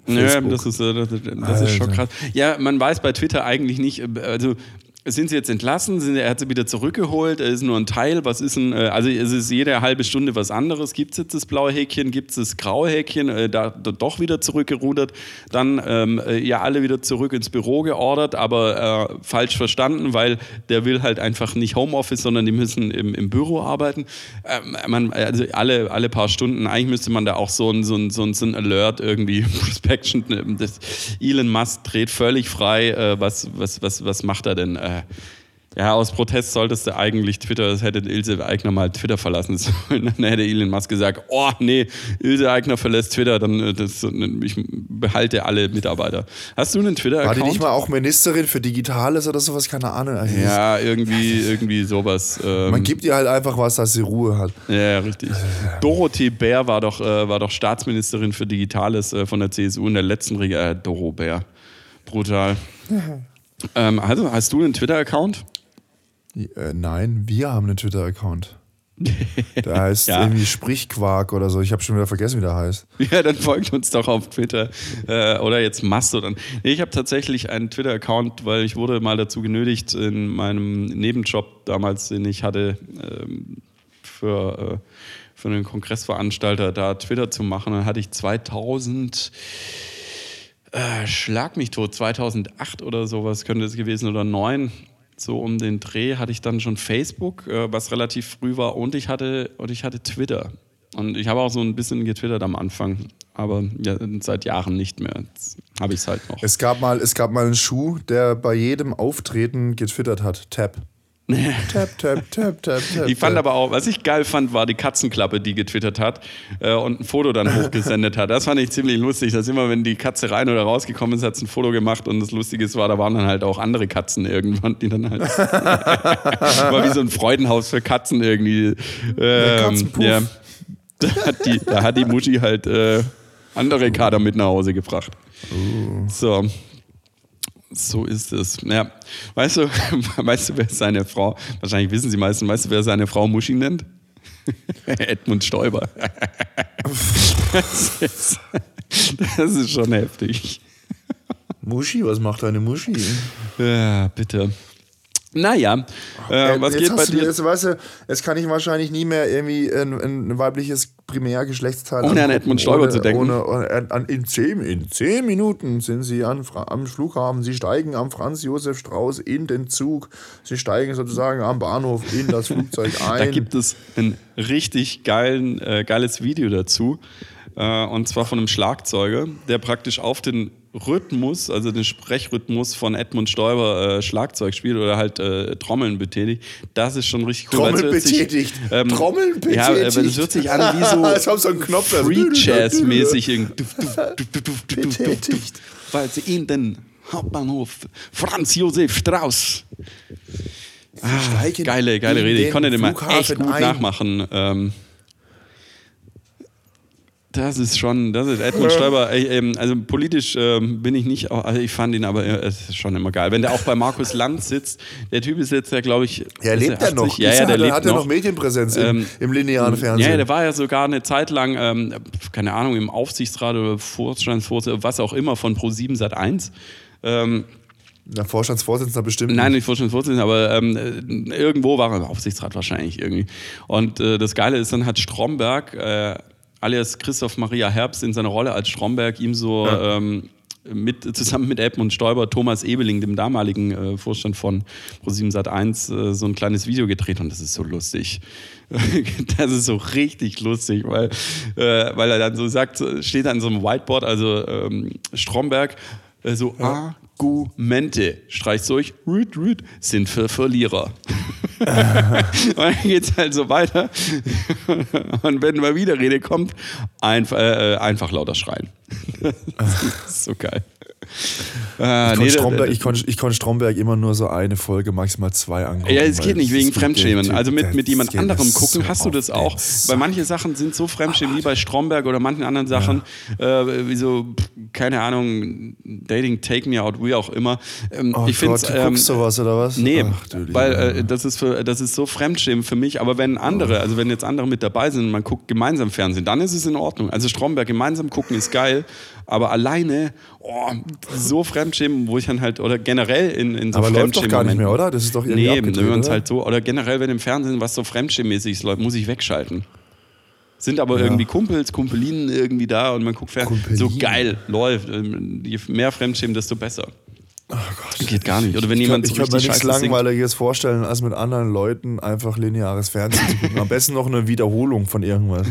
Speaker 2: Ja,
Speaker 1: Facebook.
Speaker 2: das ist, äh, das, das ist schon
Speaker 1: Alter.
Speaker 2: krass. Ja, man weiß bei Twitter eigentlich nicht, äh, also sind sie jetzt entlassen? Sind, er hat sie wieder zurückgeholt? Er ist nur ein Teil. Was ist ein, äh, also es ist jede halbe Stunde was anderes. Gibt es jetzt das blaue Häkchen? Gibt es das graue Häkchen? Äh, da, da, doch wieder zurückgerudert. Dann ähm, äh, ja alle wieder zurück ins Büro geordert, aber äh, falsch verstanden, weil der will halt einfach nicht Homeoffice, sondern die müssen im, im Büro arbeiten. Ähm, man, also alle, alle paar Stunden, eigentlich müsste man da auch so ein, so ein, so ein, so ein Alert irgendwie, Prospection, das Elon Musk dreht völlig frei. Äh, was, was, was, was macht er denn? Äh, ja, aus Protest solltest du eigentlich Twitter, das hätte Ilse Eigner mal Twitter verlassen sollen. Dann hätte Elon Musk gesagt, oh nee, Ilse Eigner verlässt Twitter, dann äh, das, ich behalte alle Mitarbeiter. Hast du einen Twitter-Account?
Speaker 1: War die nicht mal auch Ministerin für Digitales oder sowas? Keine Ahnung.
Speaker 2: Also ja, irgendwie, irgendwie sowas.
Speaker 1: Ähm, Man gibt ihr halt einfach was, dass sie Ruhe hat.
Speaker 2: Ja, richtig. Dorothee Bär war doch, äh, war doch Staatsministerin für Digitales äh, von der CSU in der letzten Regierung. Äh, Doro Bär. Brutal. ähm, also, hast du einen Twitter-Account?
Speaker 1: Äh, nein, wir haben einen Twitter-Account. Der heißt ja. irgendwie Sprichquark oder so. Ich habe schon wieder vergessen, wie der heißt.
Speaker 2: Ja, dann folgt uns doch auf Twitter. Äh, oder jetzt Mastodon. Nee, ich habe tatsächlich einen Twitter-Account, weil ich wurde mal dazu genötigt, in meinem Nebenjob damals, den ich hatte, ähm, für, äh, für einen Kongressveranstalter da Twitter zu machen. Dann hatte ich 2000 äh, schlag mich tot, 2008 oder sowas könnte es gewesen oder 2009 so um den Dreh hatte ich dann schon Facebook, äh, was relativ früh war, und ich hatte, und ich hatte Twitter. Und ich habe auch so ein bisschen getwittert am Anfang, aber ja, seit Jahren nicht mehr. Jetzt habe ich es halt noch.
Speaker 1: Es gab, mal, es gab mal einen Schuh, der bei jedem Auftreten getwittert hat. Tab.
Speaker 2: tap, tap, tap, tap, tap. Ich fand aber auch, was ich geil fand, war die Katzenklappe, die getwittert hat äh, und ein Foto dann hochgesendet hat. Das fand ich ziemlich lustig, dass immer, wenn die Katze rein oder rausgekommen ist, hat sie ein Foto gemacht und das Lustige war, da waren dann halt auch andere Katzen irgendwann, die dann halt. war wie so ein Freudenhaus für Katzen irgendwie. Ähm, ja. Da hat, die, da hat die Muschi halt äh, andere Kader mit nach Hause gebracht. Uh. So. So ist es. Ja. Weißt du, weißt du, wer seine Frau, wahrscheinlich wissen Sie meistens, weißt du, wer seine Frau Muschi nennt? Edmund Stoiber. das, ist, das ist schon heftig.
Speaker 1: Muschi, was macht deine Muschi?
Speaker 2: Ja, bitte. Naja,
Speaker 1: äh, was jetzt geht bei dir? Jetzt, weißt du, jetzt kann ich wahrscheinlich nie mehr irgendwie ein, ein weibliches Primärgeschlechtsteil
Speaker 2: Ohne an Edmund Stoiber zu denken. Ohne,
Speaker 1: ohne, an, in, zehn, in zehn Minuten sind sie an, am Flughafen. Sie steigen am Franz Josef Strauß in den Zug. Sie steigen sozusagen am Bahnhof in das Flugzeug ein.
Speaker 2: Da gibt es ein richtig geilen, äh, geiles Video dazu. Äh, und zwar von einem Schlagzeuger, der praktisch auf den Rhythmus, also den Sprechrhythmus von Edmund Stoiber äh, Schlagzeug spielt oder halt äh, Trommeln betätigt, das ist schon richtig
Speaker 1: cool. Trommeln betätigt. Ähm, Trommeln betätigt. Ja,
Speaker 2: aber das hört sich an wie so,
Speaker 1: so
Speaker 2: Free Jazz mäßig betätigt. Weil sie in den Hauptbahnhof Franz Josef Strauß. Ah, geile, geile Rede. Ich konnte den mal echt gut ein. nachmachen. Ähm, das ist schon, das ist Edmund Stoiber. Ähm, also politisch ähm, bin ich nicht, also ich fand ihn aber, es ist schon immer geil. Wenn der auch bei Markus Lanz sitzt, der Typ ist jetzt ja, glaube ich.
Speaker 1: Er lebt ja noch.
Speaker 2: Ja, ja, der lebt
Speaker 1: hat ja noch Medienpräsenz im, ähm, im linearen Fernsehen.
Speaker 2: Ja, der war ja sogar eine Zeit lang, ähm, keine Ahnung, im Aufsichtsrat oder Vorstandsvorsitzender, was auch immer, von Pro7 Sat 1. Ähm,
Speaker 1: na, Vorstandsvorsitzender bestimmt.
Speaker 2: Nein, nicht Vorstandsvorsitzender, aber ähm, irgendwo war er im Aufsichtsrat wahrscheinlich irgendwie. Und äh, das Geile ist, dann hat Stromberg äh, alias Christoph Maria Herbst in seiner Rolle als Stromberg ihm so ja. ähm, mit, zusammen mit Edmund Stoiber, Thomas Ebeling, dem damaligen äh, Vorstand von Pro7 Sat1, äh, so ein kleines Video gedreht und das ist so lustig. das ist so richtig lustig, weil, äh, weil er dann so sagt, steht an so einem Whiteboard, also ähm, Stromberg, äh, so ja. Argumente, streicht durch, rüt, rüt, sind für Verlierer. und dann geht es halt so weiter. Und wenn mal Widerrede kommt, einfach, äh, einfach lauter schreien. das ist so geil.
Speaker 1: Ah, ich, konnte nee, Stromberg, ich, konnte, ich konnte Stromberg immer nur so eine Folge, maximal zwei angucken.
Speaker 2: Ja, es geht nicht wegen Fremdschämen. Also mit, mit jemand anderem gucken, so hast du das auch. Weil manche Sachen sind so Fremdschämen wie bei Stromberg oder manchen anderen Sachen, ja. äh, wie so keine Ahnung, Dating, Take Me Out, wie auch immer. Ähm,
Speaker 1: Oh
Speaker 2: ich
Speaker 1: Gott,
Speaker 2: find's,
Speaker 1: du
Speaker 2: ähm,
Speaker 1: guckst sowas oder was?
Speaker 2: Nee,
Speaker 1: Ach,
Speaker 2: weil äh, das, ist für, das ist so Fremdschämen für mich. Aber wenn andere, also wenn jetzt andere mit dabei sind und man guckt gemeinsam Fernsehen, dann ist es in Ordnung. Also Stromberg gemeinsam gucken ist geil, aber alleine, oh, so Fremdschämen, wo ich dann halt, oder generell in, in so
Speaker 1: Aber läuft doch gar nicht mehr, oder? Das ist doch irgendwie
Speaker 2: Nee, wenn wir uns halt so, oder generell, wenn im Fernsehen was so Fremdschirmmäßig läuft, muss ich wegschalten. Sind aber irgendwie Kumpels, Kumpelinen irgendwie da und man guckt Fernsehen. So geil läuft. Ähm, Je mehr Fremdschämen, desto besser.
Speaker 1: Oh Gott.
Speaker 2: Geht gar nicht. Oder wenn
Speaker 1: Ich kann,
Speaker 2: jemand
Speaker 1: ich
Speaker 2: so
Speaker 1: kann mir nichts
Speaker 2: scheiße singt.
Speaker 1: Langweiliges vorstellen, als mit anderen Leuten einfach lineares Fernsehen zu gucken. Am besten noch eine Wiederholung von irgendwas.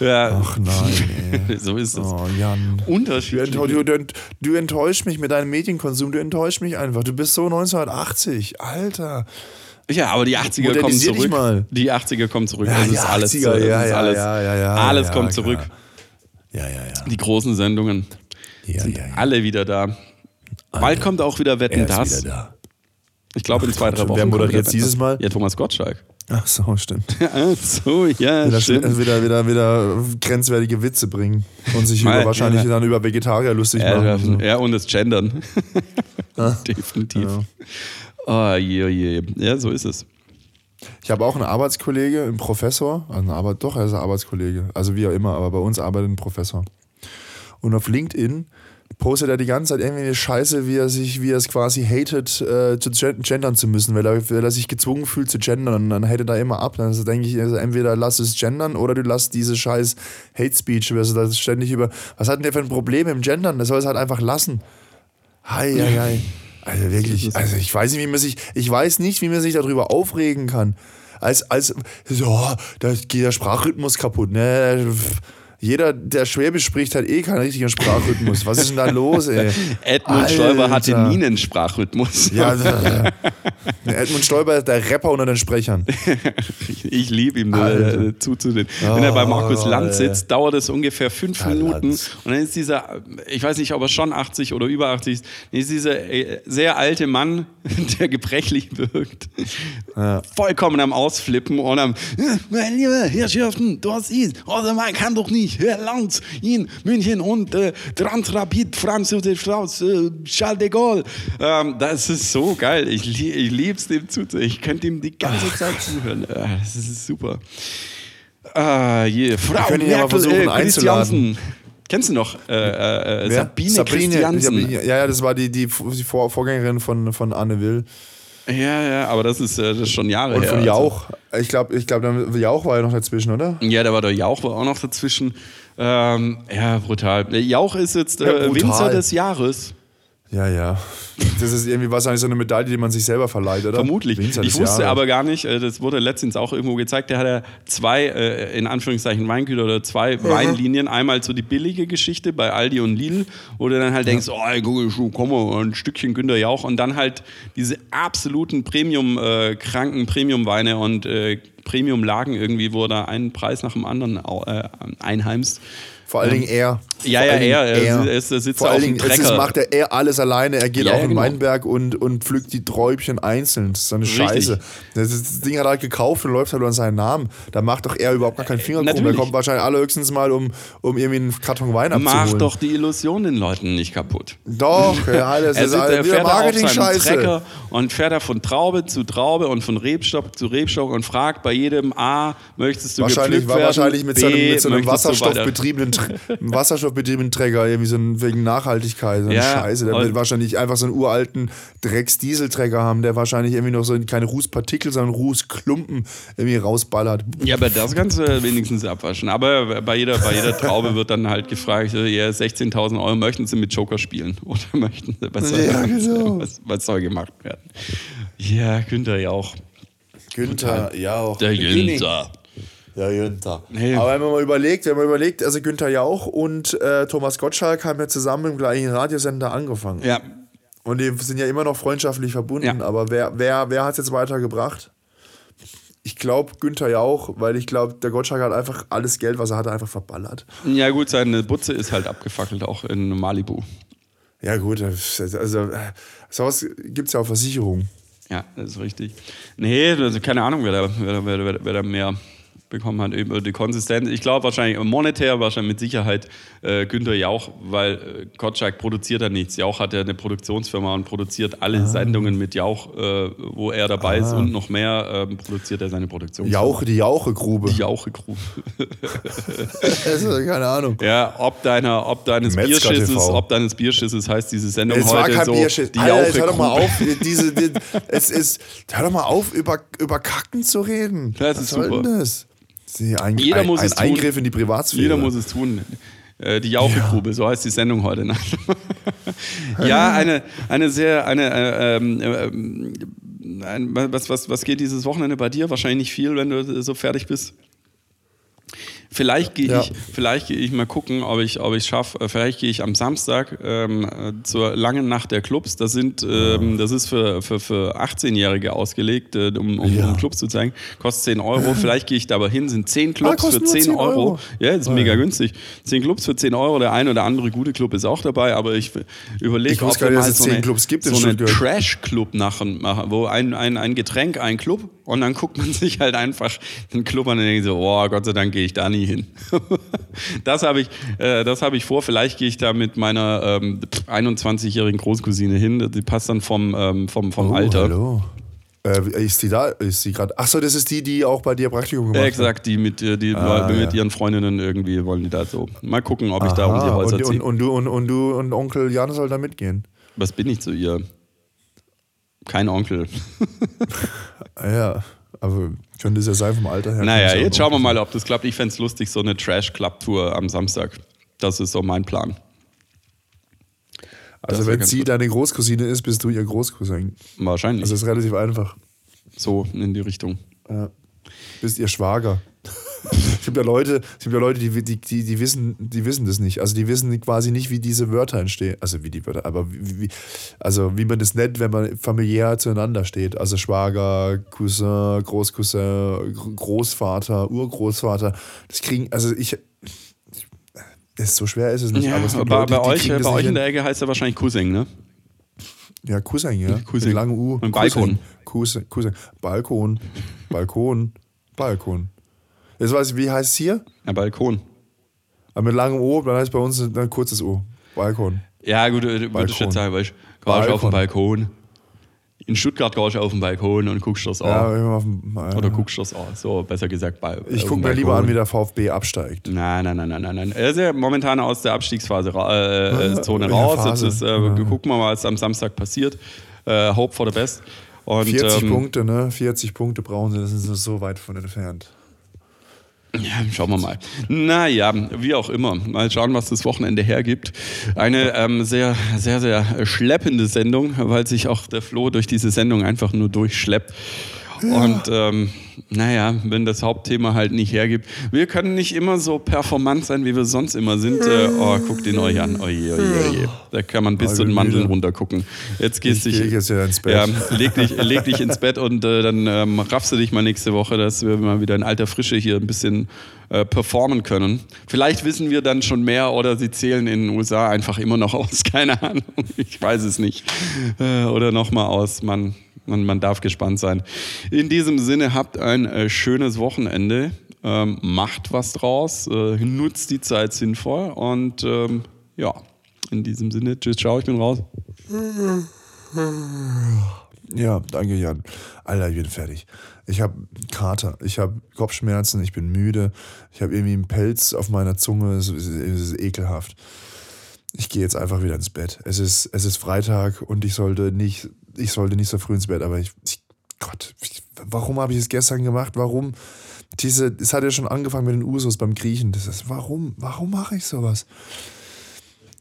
Speaker 2: Ja,
Speaker 1: Ach nein,
Speaker 2: so ist es.
Speaker 1: Oh, Jan. Du,
Speaker 2: Unterschiedlich.
Speaker 1: enttäusch, du, du, du enttäuschst mich mit deinem Medienkonsum, du enttäuschst mich einfach. Du bist so 1980, Alter.
Speaker 2: Ja, aber die 80er kommen zurück.
Speaker 1: mal.
Speaker 2: Die 80er kommen zurück.
Speaker 1: Ja,
Speaker 2: das ist alles.
Speaker 1: 80er,
Speaker 2: das
Speaker 1: ja,
Speaker 2: ist
Speaker 1: ja,
Speaker 2: alles,
Speaker 1: ja, ja, ja,
Speaker 2: alles
Speaker 1: ja,
Speaker 2: kommt zurück.
Speaker 1: Ja, ja, ja.
Speaker 2: Die großen Sendungen
Speaker 1: ja,
Speaker 2: sind
Speaker 1: ja, ja.
Speaker 2: alle wieder da. Bald kommt auch wieder Wetten
Speaker 1: Er ist
Speaker 2: das.
Speaker 1: wieder da.
Speaker 2: Ich glaube in zwei, drei Wochen.
Speaker 1: wer moderiert
Speaker 2: wieder
Speaker 1: dieses. Mal?
Speaker 2: Ja, Thomas Gottschalk.
Speaker 1: Ach so, stimmt.
Speaker 2: Ach so, ja,
Speaker 1: Wieder,
Speaker 2: stimmt.
Speaker 1: wieder, wieder, wieder grenzwertige Witze bringen und sich über, wahrscheinlich
Speaker 2: ja.
Speaker 1: dann über Vegetarier lustig
Speaker 2: Ja,
Speaker 1: machen.
Speaker 2: ja, und das Gendern. Definitiv. Oh, je, je. Ja, so ist es.
Speaker 1: Ich habe auch einen Arbeitskollege, einen Professor, also eine Arbeit, doch, er ist ein Arbeitskollege, also wie auch immer, aber bei uns arbeitet ein Professor. Und auf LinkedIn postet er die ganze Zeit irgendwie eine Scheiße, wie er sich, wie er es quasi hatet, äh, zu gen- gendern zu müssen, weil er, weil er sich gezwungen fühlt zu gendern und dann hatet er immer ab. Dann also denke ich, also entweder lass es gendern oder du lass diese scheiß Hate Speech, also das ständig über. Was hat denn der für ein Problem im Gendern? Der soll es halt einfach lassen. Hei, hei, hei. Also wirklich, also ich weiß nicht, wie man sich, ich weiß nicht, wie man sich darüber aufregen kann. Als, als, so, da geht der Sprachrhythmus kaputt, ne? Jeder, der Schwäbisch spricht, hat eh keinen richtigen Sprachrhythmus. Was ist denn da los, ey?
Speaker 2: Edmund Stoiber hatte
Speaker 1: Alter.
Speaker 2: nie einen Sprachrhythmus.
Speaker 1: Ja, äh, Edmund Stoiber ist der Rapper unter den Sprechern.
Speaker 2: Ich liebe ihm
Speaker 1: Alter.
Speaker 2: äh, zuzusehen. Wenn er bei Markus
Speaker 1: Oh,
Speaker 2: Lanz
Speaker 1: ey.
Speaker 2: sitzt, dauert es ungefähr fünf
Speaker 1: Ja,
Speaker 2: Minuten
Speaker 1: Lanz.
Speaker 2: und dann ist dieser, ich weiß nicht, ob er schon 80 oder über 80 ist, dann ist dieser äh, sehr alte Mann, der gebrechlich wirkt, vollkommen am Ausflippen und am, "Ja, meine liebe Herrschaften, das ist, also man kann doch nicht, Herr Lanz in München und äh, Transrapid, Franz Josef Strauß, äh, Charles de Gaulle. Ähm, das ist so geil. Ich, ich liebe es, dem zuzuhören. Ich könnte ihm die ganze Zeit zuhören. Äh, das ist super. Ah, je. Frau
Speaker 1: ihn ja
Speaker 2: Merkel,
Speaker 1: versuchen
Speaker 2: äh,
Speaker 1: einzuladen.
Speaker 2: Christiansen. Kennst du noch? Äh, äh, äh,
Speaker 1: Wer?
Speaker 2: Sabine, Christiansen.
Speaker 1: Ja, ja, das war die, die, die Vor Vorgängerin von, von Anne Will.
Speaker 2: Ja, ja, aber das ist, äh, das ist schon Jahre
Speaker 1: Und
Speaker 2: her.
Speaker 1: von
Speaker 2: also.
Speaker 1: Jauch. Ich glaube, ich glaub, Jauch war ja noch dazwischen, oder?
Speaker 2: Ja, da war der Jauch war auch noch dazwischen. Ähm, ja, brutal. Jauch ist jetzt
Speaker 1: Ja,
Speaker 2: äh,
Speaker 1: brutal.
Speaker 2: Winzer des Jahres.
Speaker 1: Ja, ja. Das ist irgendwie wahrscheinlich so eine Medaille, die man sich selber verleiht, oder?
Speaker 2: Vermutlich. Ich wusste
Speaker 1: Jahres.
Speaker 2: aber gar nicht, äh, das wurde letztens auch irgendwo gezeigt, der hat ja zwei, äh, in Anführungszeichen, Weingüter oder zwei Weinlinien. Einmal so die billige Geschichte bei Aldi und Lidl, wo du dann halt denkst, oh, ey, komm mal, ein Stückchen Günter Jauch. Und dann halt diese absoluten Premium-kranken Premium-Weine und äh, Premium-Lagen irgendwie, wo er da einen Preis nach dem anderen äh, einheimst.
Speaker 1: Vor allen Dingen er.
Speaker 2: Ja, ja, er. Er, er, er sitzt
Speaker 1: Vor
Speaker 2: auf dem Trecker.
Speaker 1: macht er, er alles alleine. Er geht
Speaker 2: Ja,
Speaker 1: in den
Speaker 2: genau.
Speaker 1: Weinberg und, und pflückt die Träubchen einzeln. Das ist so eine
Speaker 2: Richtig.
Speaker 1: Scheiße. Das, das Ding hat er halt gekauft und läuft halt an seinen Namen. Da macht doch er überhaupt gar keinen Finger krumm. Er
Speaker 2: natürlich.
Speaker 1: kommt wahrscheinlich allerhöchstens mal, um, um irgendwie einen Karton Wein
Speaker 2: Mach
Speaker 1: abzuholen.
Speaker 2: doch die Illusion den Leuten nicht kaputt.
Speaker 1: Doch, ja, alles
Speaker 2: Er,
Speaker 1: ist
Speaker 2: er
Speaker 1: alles wieder
Speaker 2: da auf seinem
Speaker 1: Marketing-Scheiße.
Speaker 2: Und fährt da von Traube zu Traube und von Rebstock zu Rebstock und fragt bei jedem A, möchtest du
Speaker 1: Wahrscheinlich,
Speaker 2: gepflückt
Speaker 1: war
Speaker 2: werden?
Speaker 1: wahrscheinlich mit
Speaker 2: B,
Speaker 1: so einem, mit so einem
Speaker 2: möchtest
Speaker 1: Tr- wasserstoffbetriebenen Träger, irgendwie so ein, wegen Nachhaltigkeit, so eine
Speaker 2: Ja,
Speaker 1: Scheiße. Der wird wahrscheinlich einfach so einen uralten Drecksdieselträger haben, der wahrscheinlich irgendwie noch so keine Rußpartikel, sondern Rußklumpen irgendwie rausballert.
Speaker 2: Ja, aber das kannst du wenigstens abwaschen. Aber bei jeder, bei jeder Traube wird dann halt gefragt, ja, 16.000 Euro, möchten Sie mit Joker spielen? Oder möchten Sie, was soll,
Speaker 1: Ja, genau.
Speaker 2: was, was soll gemacht werden? Ja, Günther ja auch.
Speaker 1: Günther, ja auch.
Speaker 2: Der Günther.
Speaker 1: Ja, Günther.
Speaker 2: Nee.
Speaker 1: Aber wenn man mal überlegt, wenn man überlegt, also Günther Jauch und äh, Thomas Gottschalk haben ja zusammen im gleichen Radiosender angefangen.
Speaker 2: Ja,
Speaker 1: Und die sind ja immer noch freundschaftlich verbunden.
Speaker 2: Ja.
Speaker 1: Aber wer, wer, wer hat es jetzt weitergebracht? Ich glaube Günther Jauch, weil ich glaube, der Gottschalk hat einfach alles Geld, was er hatte, einfach verballert.
Speaker 2: ja gut, seine Butze ist halt abgefackelt, auch in Malibu.
Speaker 1: Ja, gut, also äh, sowas gibt es ja auch Versicherungen.
Speaker 2: Ja, das ist richtig. Nee, also keine Ahnung, wer da, wer, wer, da- wer da mehr bekommen hat über die Konsistenz. Ich glaube wahrscheinlich monetär, wahrscheinlich mit Sicherheit äh, Günther Jauch, weil äh, Gottschalk produziert ja nichts. Jauch hat ja eine Produktionsfirma und produziert alle ah. Sendungen mit Jauch, äh, wo er dabei ah. ist und noch mehr ähm, produziert er seine Produktion.
Speaker 1: Jauche, die Jauchegrube.
Speaker 2: Die Jauchegrube.
Speaker 1: keine Ahnung.
Speaker 2: Ja, ob deiner, ob deines Bierschisses, ob deines Bierschisses heißt diese Sendung
Speaker 1: es
Speaker 2: heute
Speaker 1: war kein
Speaker 2: so.
Speaker 1: Bierschiss.
Speaker 2: Die
Speaker 1: Alter, hör doch mal auf, diese, die, es ist, hör doch mal auf, über, über Kacken zu reden.
Speaker 2: Das
Speaker 1: Was
Speaker 2: ist super.
Speaker 1: das? Sie, ein,
Speaker 2: Jeder
Speaker 1: ein,
Speaker 2: muss
Speaker 1: ein
Speaker 2: es tun.
Speaker 1: Eingriff in die Privatsphäre.
Speaker 2: Jeder muss es tun. Äh, Die Jauchegrube, so heißt die Sendung heute Nacht. ja, eine, eine sehr, eine, äh, ähm, ähm, ein, was, was, was geht dieses Wochenende bei dir? Wahrscheinlich nicht viel, wenn du so fertig bist. Vielleicht gehe
Speaker 1: Ja.
Speaker 2: ich, vielleicht gehe ich mal gucken, ob ich, ob ich schaffe. Äh, Vielleicht gehe ich am Samstag ähm, äh, zur langen Nacht der Clubs. Das sind, ähm, das ist für, für, für 18-Jährige ausgelegt, äh, um, um,
Speaker 1: Ja.
Speaker 2: um Clubs zu zeigen. Kostet 10 Euro. Vielleicht gehe ich da aber hin. Sind 10 Clubs
Speaker 1: Ah,
Speaker 2: für
Speaker 1: kosten nur
Speaker 2: 10
Speaker 1: 10
Speaker 2: Euro.
Speaker 1: Euro.
Speaker 2: Ja, ist
Speaker 1: Ah,
Speaker 2: mega
Speaker 1: ja.
Speaker 2: günstig. 10 Clubs für 10 Euro. Der eine oder andere gute Club ist auch dabei, aber ich überlege,
Speaker 1: wusste gar nicht,
Speaker 2: mal
Speaker 1: dass es
Speaker 2: so
Speaker 1: 10
Speaker 2: eine,
Speaker 1: Clubs gibt
Speaker 2: so einen. Trash-Club machen, machen, wo ein, ein, ein Getränk, ein Club und dann guckt man sich halt einfach den Club an und denkt so, oh Gott sei Dank gehe ich da nie hin. das habe ich, äh, das habe ich vor. Vielleicht gehe ich da mit meiner ähm, 21-jährigen Großcousine hin. Die passt dann vom, ähm, vom, vom
Speaker 1: Oh,
Speaker 2: Alter.
Speaker 1: Hallo. Äh, ist die da? Ist sie gerade? Achso, das ist die, die auch bei dir Praktikum gemacht hat.
Speaker 2: exakt, die mit, äh, die
Speaker 1: Ah,
Speaker 2: mit
Speaker 1: ja.
Speaker 2: ihren Freundinnen irgendwie wollen die da so. Mal gucken, ob ich da um die
Speaker 1: Aha,
Speaker 2: Häuser
Speaker 1: und,
Speaker 2: ziehe.
Speaker 1: und, und, du, und, und du und Onkel Jan soll da mitgehen.
Speaker 2: Was bin ich zu ihr? Kein Onkel.
Speaker 1: Ja, aber könnte es ja sein vom Alter her.
Speaker 2: Naja, jetzt schauen wir mal, ob das klappt. Ich fände es lustig, so eine Trash-Club-Tour am Samstag. Das ist so mein Plan.
Speaker 1: Also wenn sie
Speaker 2: gut.
Speaker 1: deine Großcousine ist, bist du ihr Großcousin.
Speaker 2: Wahrscheinlich.
Speaker 1: Also das ist relativ einfach.
Speaker 2: so in die Richtung.
Speaker 1: Ja. Bist ihr Schwager. es gibt ja Leute, es gibt ja Leute, die, die, die, die, wissen, die wissen das nicht. Also die wissen quasi nicht, wie diese Wörter entstehen. Also wie die Wörter, aber wie, wie, also wie man das nennt, wenn man familiär zueinander steht. Also Schwager, Cousin, Großcousin, Gr- Großvater, Urgroßvater. Das kriegen, also ich. Ist so schwer ist es nicht.
Speaker 2: Ja,
Speaker 1: aber es gibt
Speaker 2: bei,
Speaker 1: Leute,
Speaker 2: bei euch, bei euch in der Ecke heißt er wahrscheinlich Cousin, ne?
Speaker 1: Ja, Cousin, ja.
Speaker 2: Cousin.
Speaker 1: Mit langem U.
Speaker 2: Und Balkon.
Speaker 1: Cousin, Cousin. Balkon. Balkon. Balkon. Jetzt weiß ich, wie heißt es hier?
Speaker 2: Ja, Balkon.
Speaker 1: Aber mit langem O, dann heißt bei uns ein kurzes O. Balkon.
Speaker 2: Ja, gut, äh, würde ich jetzt sagen, weißt du, gehst auf den Balkon. In Stuttgart gehst du auf den Balkon und guckst das
Speaker 1: Ja,
Speaker 2: an.
Speaker 1: dem, ja.
Speaker 2: Oder guckst das an. So, besser gesagt, bei,
Speaker 1: Ich gucke
Speaker 2: dem
Speaker 1: mir lieber an, wie der VfB absteigt.
Speaker 2: Nein, nein, nein, nein, nein. Er ist ja momentan aus der Abstiegsphase äh, äh, Zone
Speaker 1: Ja,
Speaker 2: raus. Jetzt ist, äh,
Speaker 1: Ja.
Speaker 2: gucken wir mal, was am Samstag passiert. Äh, Hope for the best. Und,
Speaker 1: 40
Speaker 2: ähm,
Speaker 1: Punkte, ne? 40 Punkte brauchen sie, das ist so weit von entfernt.
Speaker 2: Ja, schauen wir mal. Naja, wie auch immer. Mal schauen, was das Wochenende hergibt. Eine ähm, sehr, sehr, sehr schleppende Sendung, weil sich auch der Flo durch diese Sendung einfach nur durchschleppt. Und ähm, naja, wenn das Hauptthema halt nicht hergibt. Wir können nicht immer so performant sein, wie wir sonst immer sind. Äh, oh, guckt ihn euch an. Oje, oje, oje. Da kann man bis
Speaker 1: Ich
Speaker 2: zu den Mandeln runtergucken. Jetzt gehst
Speaker 1: Ich
Speaker 2: dich.
Speaker 1: gehe jetzt ja ins Bett.
Speaker 2: Ja, leg dich, leg dich ins Bett und äh, dann ähm, raffst du dich mal nächste Woche, dass wir mal wieder in alter Frische hier ein bisschen äh, performen können. Vielleicht wissen wir dann schon mehr oder sie zählen in den USA einfach immer noch aus. Keine Ahnung, ich weiß es nicht. Äh, oder nochmal aus. Man, man, man darf gespannt sein. In diesem Sinne, habt ein äh, schönes Wochenende. Ähm, macht was draus, äh, nutzt die Zeit sinnvoll und ähm, ja, in diesem Sinne, tschüss, ciao, ich bin raus.
Speaker 1: Ja, danke Jan. Alter, ich bin fertig. Ich habe Kater, ich habe Kopfschmerzen, ich bin müde, ich habe irgendwie einen Pelz auf meiner Zunge, es ist, es ist ekelhaft. Ich gehe jetzt einfach wieder ins Bett. Es ist, es ist Freitag und ich sollte nicht, ich sollte nicht so früh ins Bett, aber ich, ich Gott, ich, warum habe ich es gestern gemacht? Warum? Diese, es hat ja schon angefangen mit den Usos beim Griechen. Das ist, warum? Warum mache ich sowas?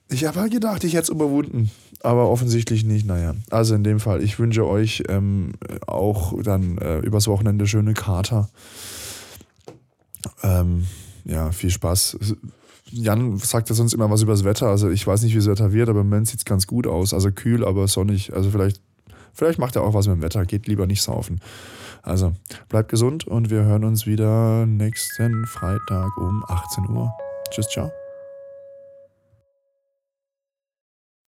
Speaker 1: Ich habe halt gedacht, ich hätte es überwunden, aber offensichtlich nicht. Naja, also in dem Fall, ich wünsche euch ähm, auch dann äh, übers Wochenende schöne Kater. Ähm, ja, viel Spaß. Jan sagt ja sonst immer was über das Wetter. Also ich weiß nicht, wie das Wetter wird, aber im Moment sieht es ganz gut aus. Also kühl, aber sonnig. Also vielleicht, vielleicht macht er auch was mit dem Wetter. Geht lieber nicht saufen. Also bleibt gesund und wir hören uns wieder nächsten Freitag um 18 Uhr. Tschüss, ciao.